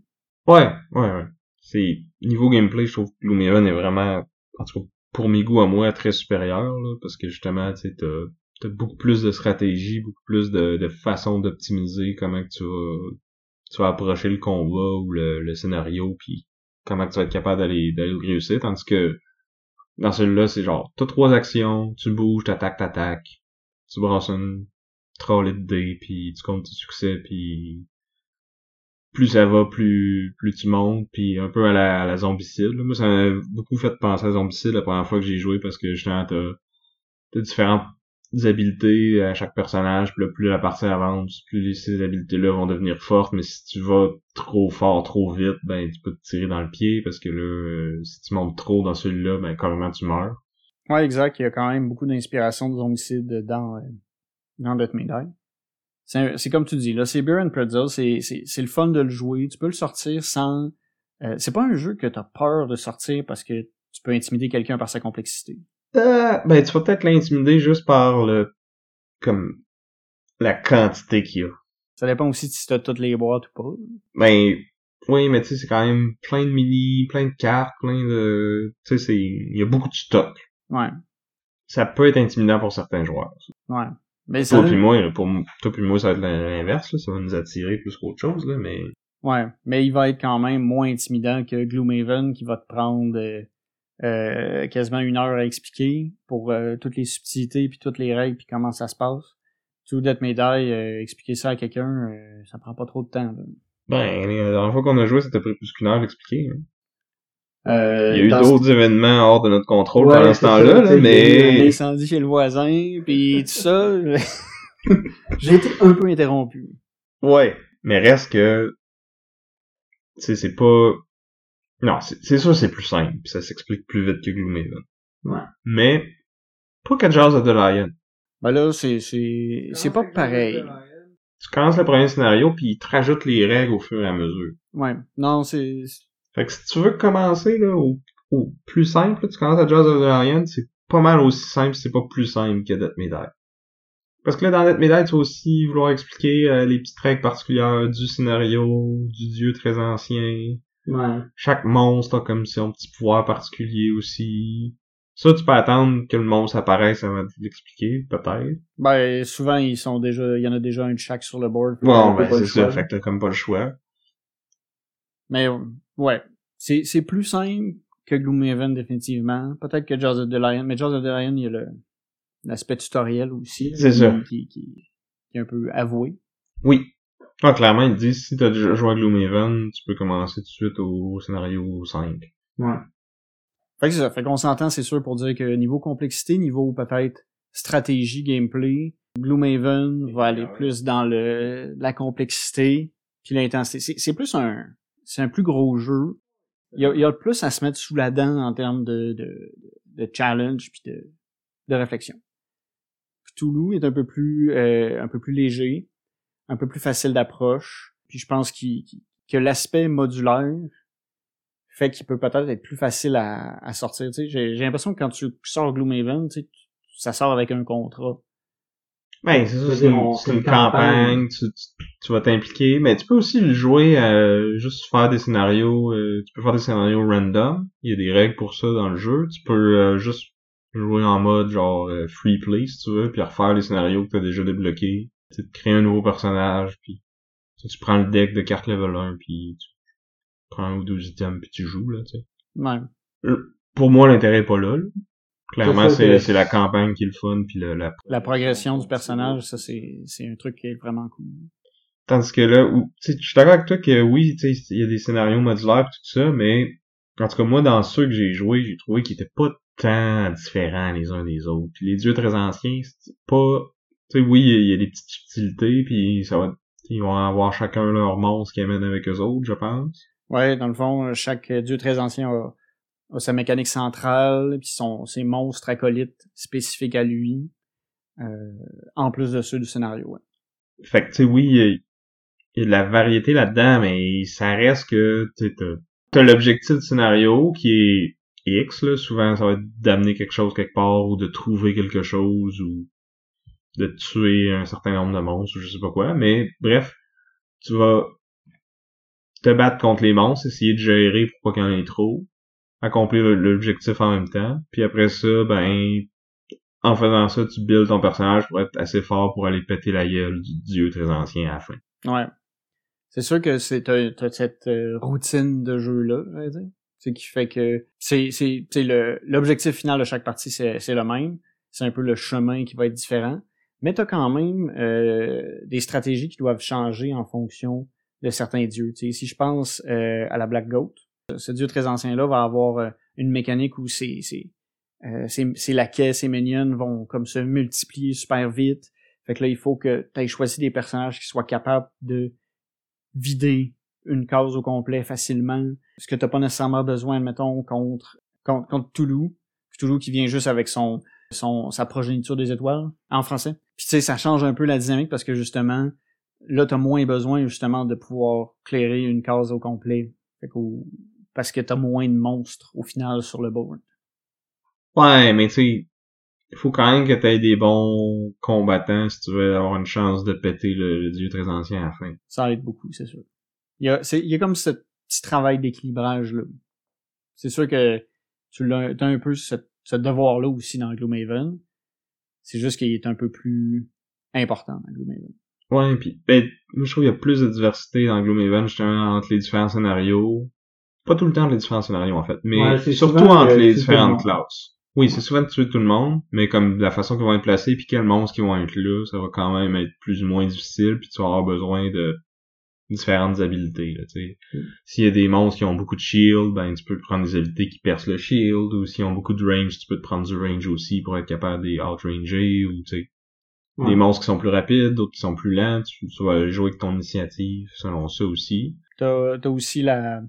Ouais, ouais, ouais. C'est, niveau gameplay, je trouve que Gloomhaven est vraiment, en tout cas, pour mes goûts à moi, très supérieur, là, parce que justement, tu sais, t'as, beaucoup plus de stratégie, beaucoup plus de, de façon d'optimiser comment que tu vas, tu vas approcher le combat ou le, le scénario, puis comment que tu vas être capable d'aller, d'aller le réussir, tandis que dans celui-là, c'est genre, t'as trois actions, tu bouges, t'attaques, t'attaques, tu brasses une trolley de dés, puis tu comptes tes succès, puis plus ça va, plus plus tu montes, puis un peu à la, à la zombicide. Moi, ça m'a beaucoup fait penser à zombicide la première fois que j'ai joué parce que justement t'as as différentes habiletés à chaque personnage, puis plus la partie avance, plus ces habiletés-là vont devenir fortes, mais si tu vas trop fort, trop vite, ben tu peux te tirer dans le pied parce que là, si tu montes trop dans celui-là, ben carrément tu meurs. Ouais, exact. Il y a quand même beaucoup d'inspiration de zombicide dans, euh, dans Death May c'est comme tu dis, là, c'est Beer and Pretzel, c'est le fun de le jouer. Tu peux le sortir sans... Euh, c'est pas un jeu que t'as peur de sortir parce que tu peux intimider quelqu'un par sa complexité. Euh, ben, tu vas peut-être l'intimider juste par le... comme... la quantité qu'il y a. Ça dépend aussi si t'as toutes les boîtes ou pas. Ben, oui, mais tu sais, c'est quand même plein de mini, plein de cartes, plein de... Tu sais, c'est... il y a beaucoup de stock. Ouais. Ça peut être intimidant pour certains joueurs. Ouais. Mais toi puis moi, pour toi puis moi, ça va être l'inverse, ça va nous attirer plus qu'autre chose, là, mais. Ouais, mais il va être quand même moins intimidant que Gloomhaven qui va te prendre euh, euh quasiment une heure à expliquer pour euh, toutes les subtilités puis toutes les règles puis comment ça se passe. Tout Die, euh, expliquer ça à quelqu'un, ça prend pas trop de temps. Là. Ben, la dernière fois qu'on a joué, c'était pris plus qu'une heure d'expliquer. Hein. Euh, il y a eu d'autres événements hors de notre contrôle pendant ce temps-là, là, mais... L'incendie chez le voisin, puis tout ça. J'ai été un peu interrompu. Ouais, mais reste que... Tu sais, c'est pas... Non, c'est sûr c'est plus simple, puis ça s'explique plus vite que Gloomhaven. Ouais. Mais, pas Catchers of the Lion. Ben là, c'est c'est c'est pas pareil. Tu commences le premier scénario, puis il te rajoute les règles au fur et à mesure. Ouais. Non, c'est fait que si tu veux commencer là, au, plus simple, tu commences à Jazz of the Lion, c'est pas mal aussi simple, c'est pas plus simple que Death May Parce que là, dans Death May tu vas aussi vouloir expliquer euh, les petites règles particulières du scénario, du dieu très ancien. Ouais. Chaque monstre a comme son petit pouvoir particulier aussi. Ça, tu peux attendre que le monstre apparaisse avant de l'expliquer, peut-être. Ben, souvent, ils sont déjà, il y en a déjà un de chaque sur le board. Bon, ben, c'est ça. Fait que t'as comme pas le choix. Mais ouais, c'est c'est plus simple que Gloomhaven définitivement. Peut-être que Jaws of the Lion, mais Jaws of the Lion, il y a le l'aspect tutoriel aussi. C'est ça. Qui, qui, qui, est un peu avoué. Oui. Ah, clairement, il dit si t'as déjà joué à Gloomhaven, tu peux commencer tout de suite au scénario 5. Ouais. Fait que c'est ça. Fait qu'on s'entend, c'est sûr, pour dire que niveau complexité, niveau peut-être stratégie, gameplay, Gloomhaven va aller plus dans le la complexité puis l'intensité. C'est plus un c'est un plus gros jeu. Il y, a, y a plus à se mettre sous la dent en termes de, de, de challenge puis de, de réflexion. Cthulhu est un peu plus euh, un peu plus léger, un peu plus facile d'approche. Puis je pense qu'il, que l'aspect modulaire fait qu'il peut peut-être être plus facile à, à sortir. Tu sais, j'ai, j'ai l'impression que quand tu sors Gloomhaven, tu sais, ça sort avec un contrat. Ben, c'est ça, c'est une, campagne, tu, tu, vas t'impliquer, mais tu peux aussi le jouer à juste faire des scénarios, euh, tu peux faire des scénarios random, il y a des règles pour ça dans le jeu, tu peux euh, juste jouer en mode genre euh, free play si tu veux, puis refaire les scénarios que t'as déjà débloqués, tu créer un nouveau personnage, puis tu prends le deck de cartes level 1, puis tu prends un ou deux items, puis tu joues, là, tu sais. Ouais. Pour moi, l'intérêt est pas là, là. Clairement, c'est la campagne qui est le fun, puis la... La progression du personnage, ça, c'est un truc qui est vraiment cool. Tandis que là, où, je suis d'accord avec toi que oui, tu sais, il y a des scénarios modulaires tout ça, mais en tout cas, moi, dans ceux que j'ai joués, j'ai trouvé qu'ils étaient pas tant différents les uns des autres. Puis les dieux très anciens, c'est pas... Tu sais, oui, il y, a des petites subtilités, puis ça va... Ils vont avoir chacun leur monstre qui amène avec eux autres, je pense. Ouais, dans le fond, chaque dieu très ancien a sa mécanique centrale, puis son, ses monstres acolytes spécifiques à lui, euh, en plus de ceux du scénario. Ouais. Fait que, tu sais, oui, il y, a de la variété là-dedans, mais ça reste que tu as, l'objectif du scénario qui est X, là, souvent ça va être d'amener quelque chose quelque part, ou de trouver quelque chose, ou de tuer un certain nombre de monstres, ou je sais pas quoi, mais bref, tu vas te battre contre les monstres, essayer de gérer pour pas qu'il y en ait trop, accomplir l'objectif en même temps. Puis après ça, ben, en faisant ça, tu builds ton personnage pour être assez fort pour aller péter la gueule du dieu très ancien à la fin. Ouais. C'est sûr que c'est cette euh, routine de jeu-là. C'est qui fait que c'est le l'objectif final de chaque partie c'est le même. C'est un peu le chemin qui va être différent. Mais t'as quand même euh, des stratégies qui doivent changer en fonction de certains dieux. si je pense euh, à la Black Goat, ce dieu très ancien-là va avoir euh, une mécanique où c'est euh, c'est laquais, ses minions vont comme se multiplier super vite. Fait que là, il faut que tu aies choisi des personnages qui soient capables de vider une case au complet facilement. Ce que t'as pas nécessairement besoin, mettons, contre, contre, contre Toulouse. Toulouse qui vient juste avec son, son, sa progéniture des étoiles, en français. Puis tu sais, ça change un peu la dynamique parce que justement, là, t'as moins besoin justement de pouvoir clairer une case au complet. Fait parce que t'as moins de monstres au final sur le board. Ouais, mais tu sais, il faut quand même que t'aies des bons combattants si tu veux avoir une chance de péter le, dieu très ancien à la fin. Ça aide beaucoup, c'est sûr. Il y a, il y a comme ce petit travail d'équilibrage là. C'est sûr que tu as, un peu ce, devoir-là aussi dans Gloomhaven. C'est juste qu'il est un peu plus important dans Gloomhaven. Ouais, puis ben, moi je trouve qu'il y a plus de diversité dans Gloomhaven justement entre les différents scénarios. Pas tout le temps les différents scénarios en fait, mais surtout entre les différentes classes. Oui, c'est souvent de tuer tout le monde, mais comme la façon qu'ils vont être placés puis quels monstres qui vont être là, ça va quand même être plus ou moins difficile puis tu vas avoir besoin de différentes habilités là, tu sais. Mm. S'il y a des monstres qui ont beaucoup de shield, ben tu peux prendre des habilités qui percent le shield ou s'ils ont beaucoup de range, tu peux te prendre du range aussi pour être capable des outranger ou tu sais des monstres qui sont plus rapides, d'autres qui sont plus lents, tu, vas jouer avec ton initiative selon ça aussi. T'as as aussi la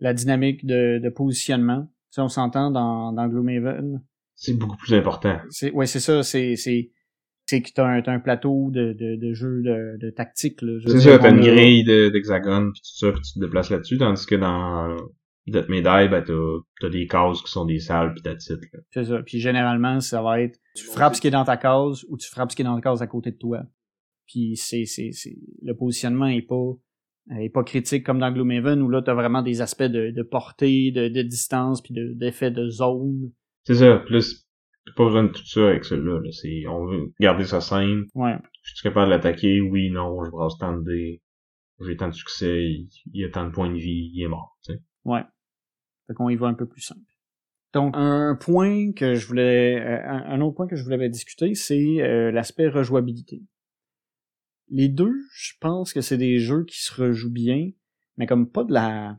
la dynamique de, de positionnement. Si on s'entend dans, dans Gloomhaven. C'est beaucoup plus important. C'est, ouais, c'est ça, c'est, c'est, c'est que t'as un, as un plateau de, de, de jeu de, de tactique, là. C'est ça, t'as une grille d'hexagone pis tout ça, pis tu te déplaces là-dessus, tandis que dans Death Médaille, ben t'as, as des cases qui sont des salles pis t'as titre, C'est ça. Puis généralement, ça va être, tu frappes ce qui est dans ta case ou tu frappes ce qui est dans la case à côté de toi. Puis c'est, c'est, c'est, le positionnement est pas, est pas critique comme dans Gloomhaven où là t'as vraiment des aspects de, de portée, de, de distance puis d'effet de, zone. C'est ça. Plus t'as pas besoin de tout ça avec celui-là. Là. C'est on veut garder ça simple. Ouais. Je suis capable de l'attaquer. Oui, non. Je brasse tant de dés. J'ai tant de succès. Il, y a tant de points de vie. Il est mort. Tu sais. Ouais. Fait qu'on y va un peu plus simple. Donc un point que je voulais, euh, un, autre point que je voulais discuter, c'est euh, l'aspect rejouabilité les deux, je pense que c'est des jeux qui se rejouent bien, mais comme pas de la,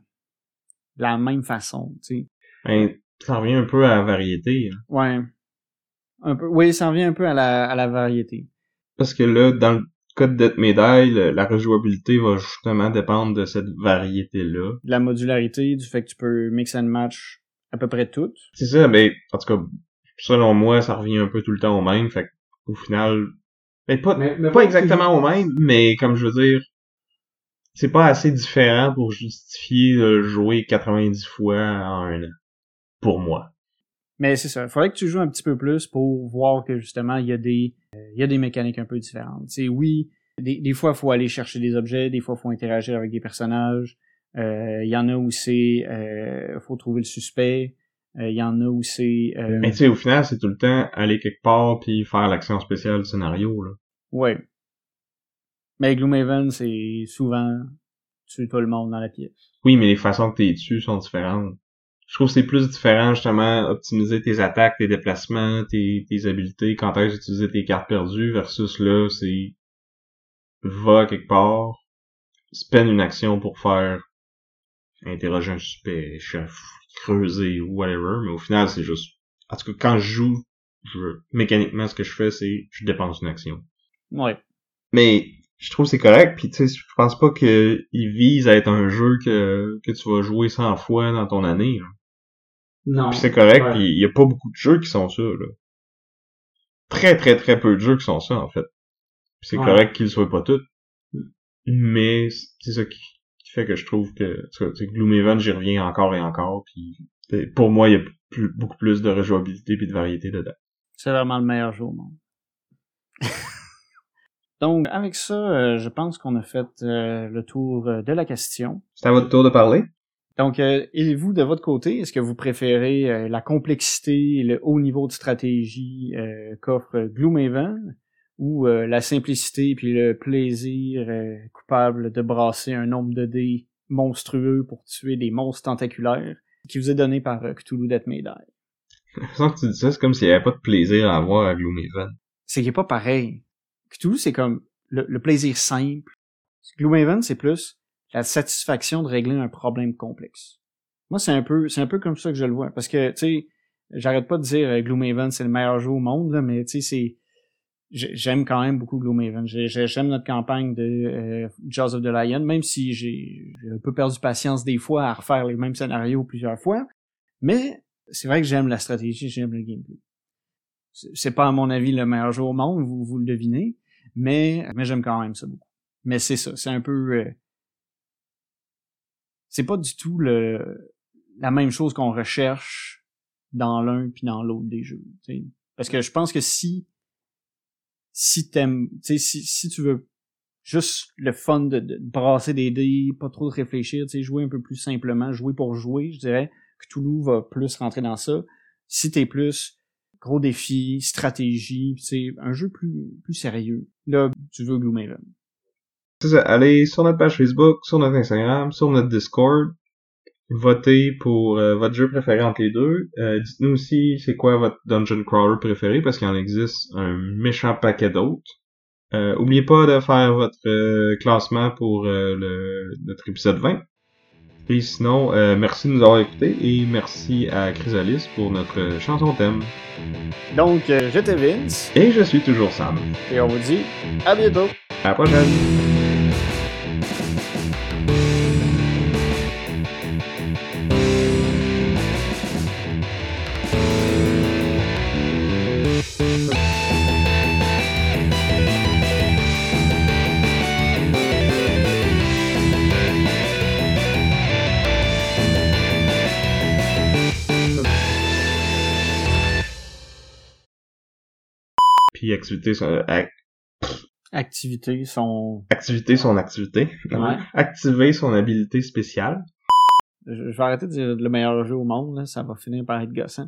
de la même façon, tu sais. Ben, ça revient un peu à la variété. Hein. Ouais. Un peu, oui, ça revient un peu à la, à la variété. Parce que là, dans le cas de Death Médaille, la rejouabilité va justement dépendre de cette variété-là. De la modularité, du fait que tu peux mix and match à peu près toutes. C'est ça, mais en tout cas, selon moi, ça revient un peu tout le temps au même. Fait au final, mais pas, pas exactement au même, mais comme je veux dire, c'est pas assez différent pour justifier de jouer 90 fois en un an. Pour moi. Mais c'est ça. Il faudrait que tu joues un petit peu plus pour voir que justement, il y a des, euh, il y a des mécaniques un peu différentes. C'est oui, des, des fois, il faut aller chercher des objets, des fois, il faut interagir avec des personnages. Euh, il y en a où c'est euh, faut trouver le suspect. Il y en a où c'est. Mais tu sais, au final, c'est tout le temps aller quelque part puis faire l'action spéciale du scénario. Là. Ouais. Mais Gloomhaven, c'est souvent tuer tout le monde dans la pièce. Oui, mais les façons que t'es dessus sont différentes. Je trouve que c'est plus différent, justement, optimiser tes attaques, tes déplacements, tes, tes habiletés, quand est-ce d'utiliser tes cartes perdues, versus là, c'est va quelque part, spend une action pour faire interroger un suspect, chef, creuser ou whatever, mais au final, c'est juste... En tout cas, quand je joue, je, mécaniquement, ce que je fais, c'est je dépense une action. Ouais. Mais je trouve c'est correct puis tu sais je pense pas que il vise à être un jeu que que tu vas jouer 100 fois dans ton année non. C'est correct puis il y a pas beaucoup de jeux qui sont ça là. Très très très peu de jeux qui sont ça en fait. C'est correct qu'ils soient pas tous. Mais c'est ça qui, fait que je trouve que tu Gloomhaven j'y reviens encore et encore puis pour moi il y a plus, beaucoup plus de rejouabilité puis de variété dedans c'est vraiment le meilleur jeu au monde Donc, avec ça, euh, je pense qu'on a fait euh, le tour euh, de la question. C'est à votre tour de parler. Donc, et vous, de votre côté, est-ce que vous préférez la complexité et le haut niveau de stratégie qu'offre Gloomhaven? Ou la simplicité puis le plaisir coupable de brasser un nombre de dés monstrueux pour tuer des monstres tentaculaires qui vous est donné par Cthulhu Death May Die? que tu dis ça, c'est comme s'il n'y avait pas de plaisir à avoir à Gloomhaven. C'est qu'il n'est pas pareil. Cthulhu, c'est comme le, plaisir simple. Gloomhaven, c'est plus la satisfaction de régler un problème complexe. Moi, c'est un peu, c'est un peu comme ça que je le vois. Parce que, tu sais, j'arrête pas de dire euh, Gloomhaven, c'est le meilleur jeu au monde, là, mais tu sais, c'est, j'aime quand même beaucoup Gloomhaven. J'aime notre campagne de euh, Jaws of the Lion, même si j'ai un peu perdu patience des fois à refaire les mêmes scénarios plusieurs fois. Mais c'est vrai que j'aime la stratégie, j'aime le gameplay. C'est pas à mon avis le meilleur jeu au monde, vous, vous le devinez, mais, mais j'aime quand même ça beaucoup. Mais c'est ça, c'est un peu... Euh, c'est pas du tout le la même chose qu'on recherche dans l'un puis dans l'autre des jeux. Parce que je pense que si si t'aimes, si, si tu veux juste le fun de, de, brasser des dés, pas trop de réfléchir, jouer un peu plus simplement, jouer pour jouer, je dirais que Toulouse va plus rentrer dans ça. Si t'es plus gros défi, stratégie, c'est un jeu plus, plus sérieux. Là, tu veux Gloomhaven. C'est ça, allez sur notre page Facebook, sur notre Instagram, sur notre Discord, votez pour euh, votre jeu préféré entre les deux. Euh, dites-nous aussi c'est quoi votre dungeon crawler préféré parce qu'il en existe un méchant paquet d'autres. Euh, oubliez pas de faire votre classement pour le, notre épisode 20. Et sinon, euh, merci de nous avoir écoutés et merci à Chrysalis pour notre chanson thème. Donc, euh, j'étais Vince. Et je suis toujours Sam. Et on vous dit à bientôt. À la prochaine. Activité son activité son activité son activité. Activer son habilité spéciale. Je, vais arrêter de dire le meilleur jeu au monde ça va finir par être gossant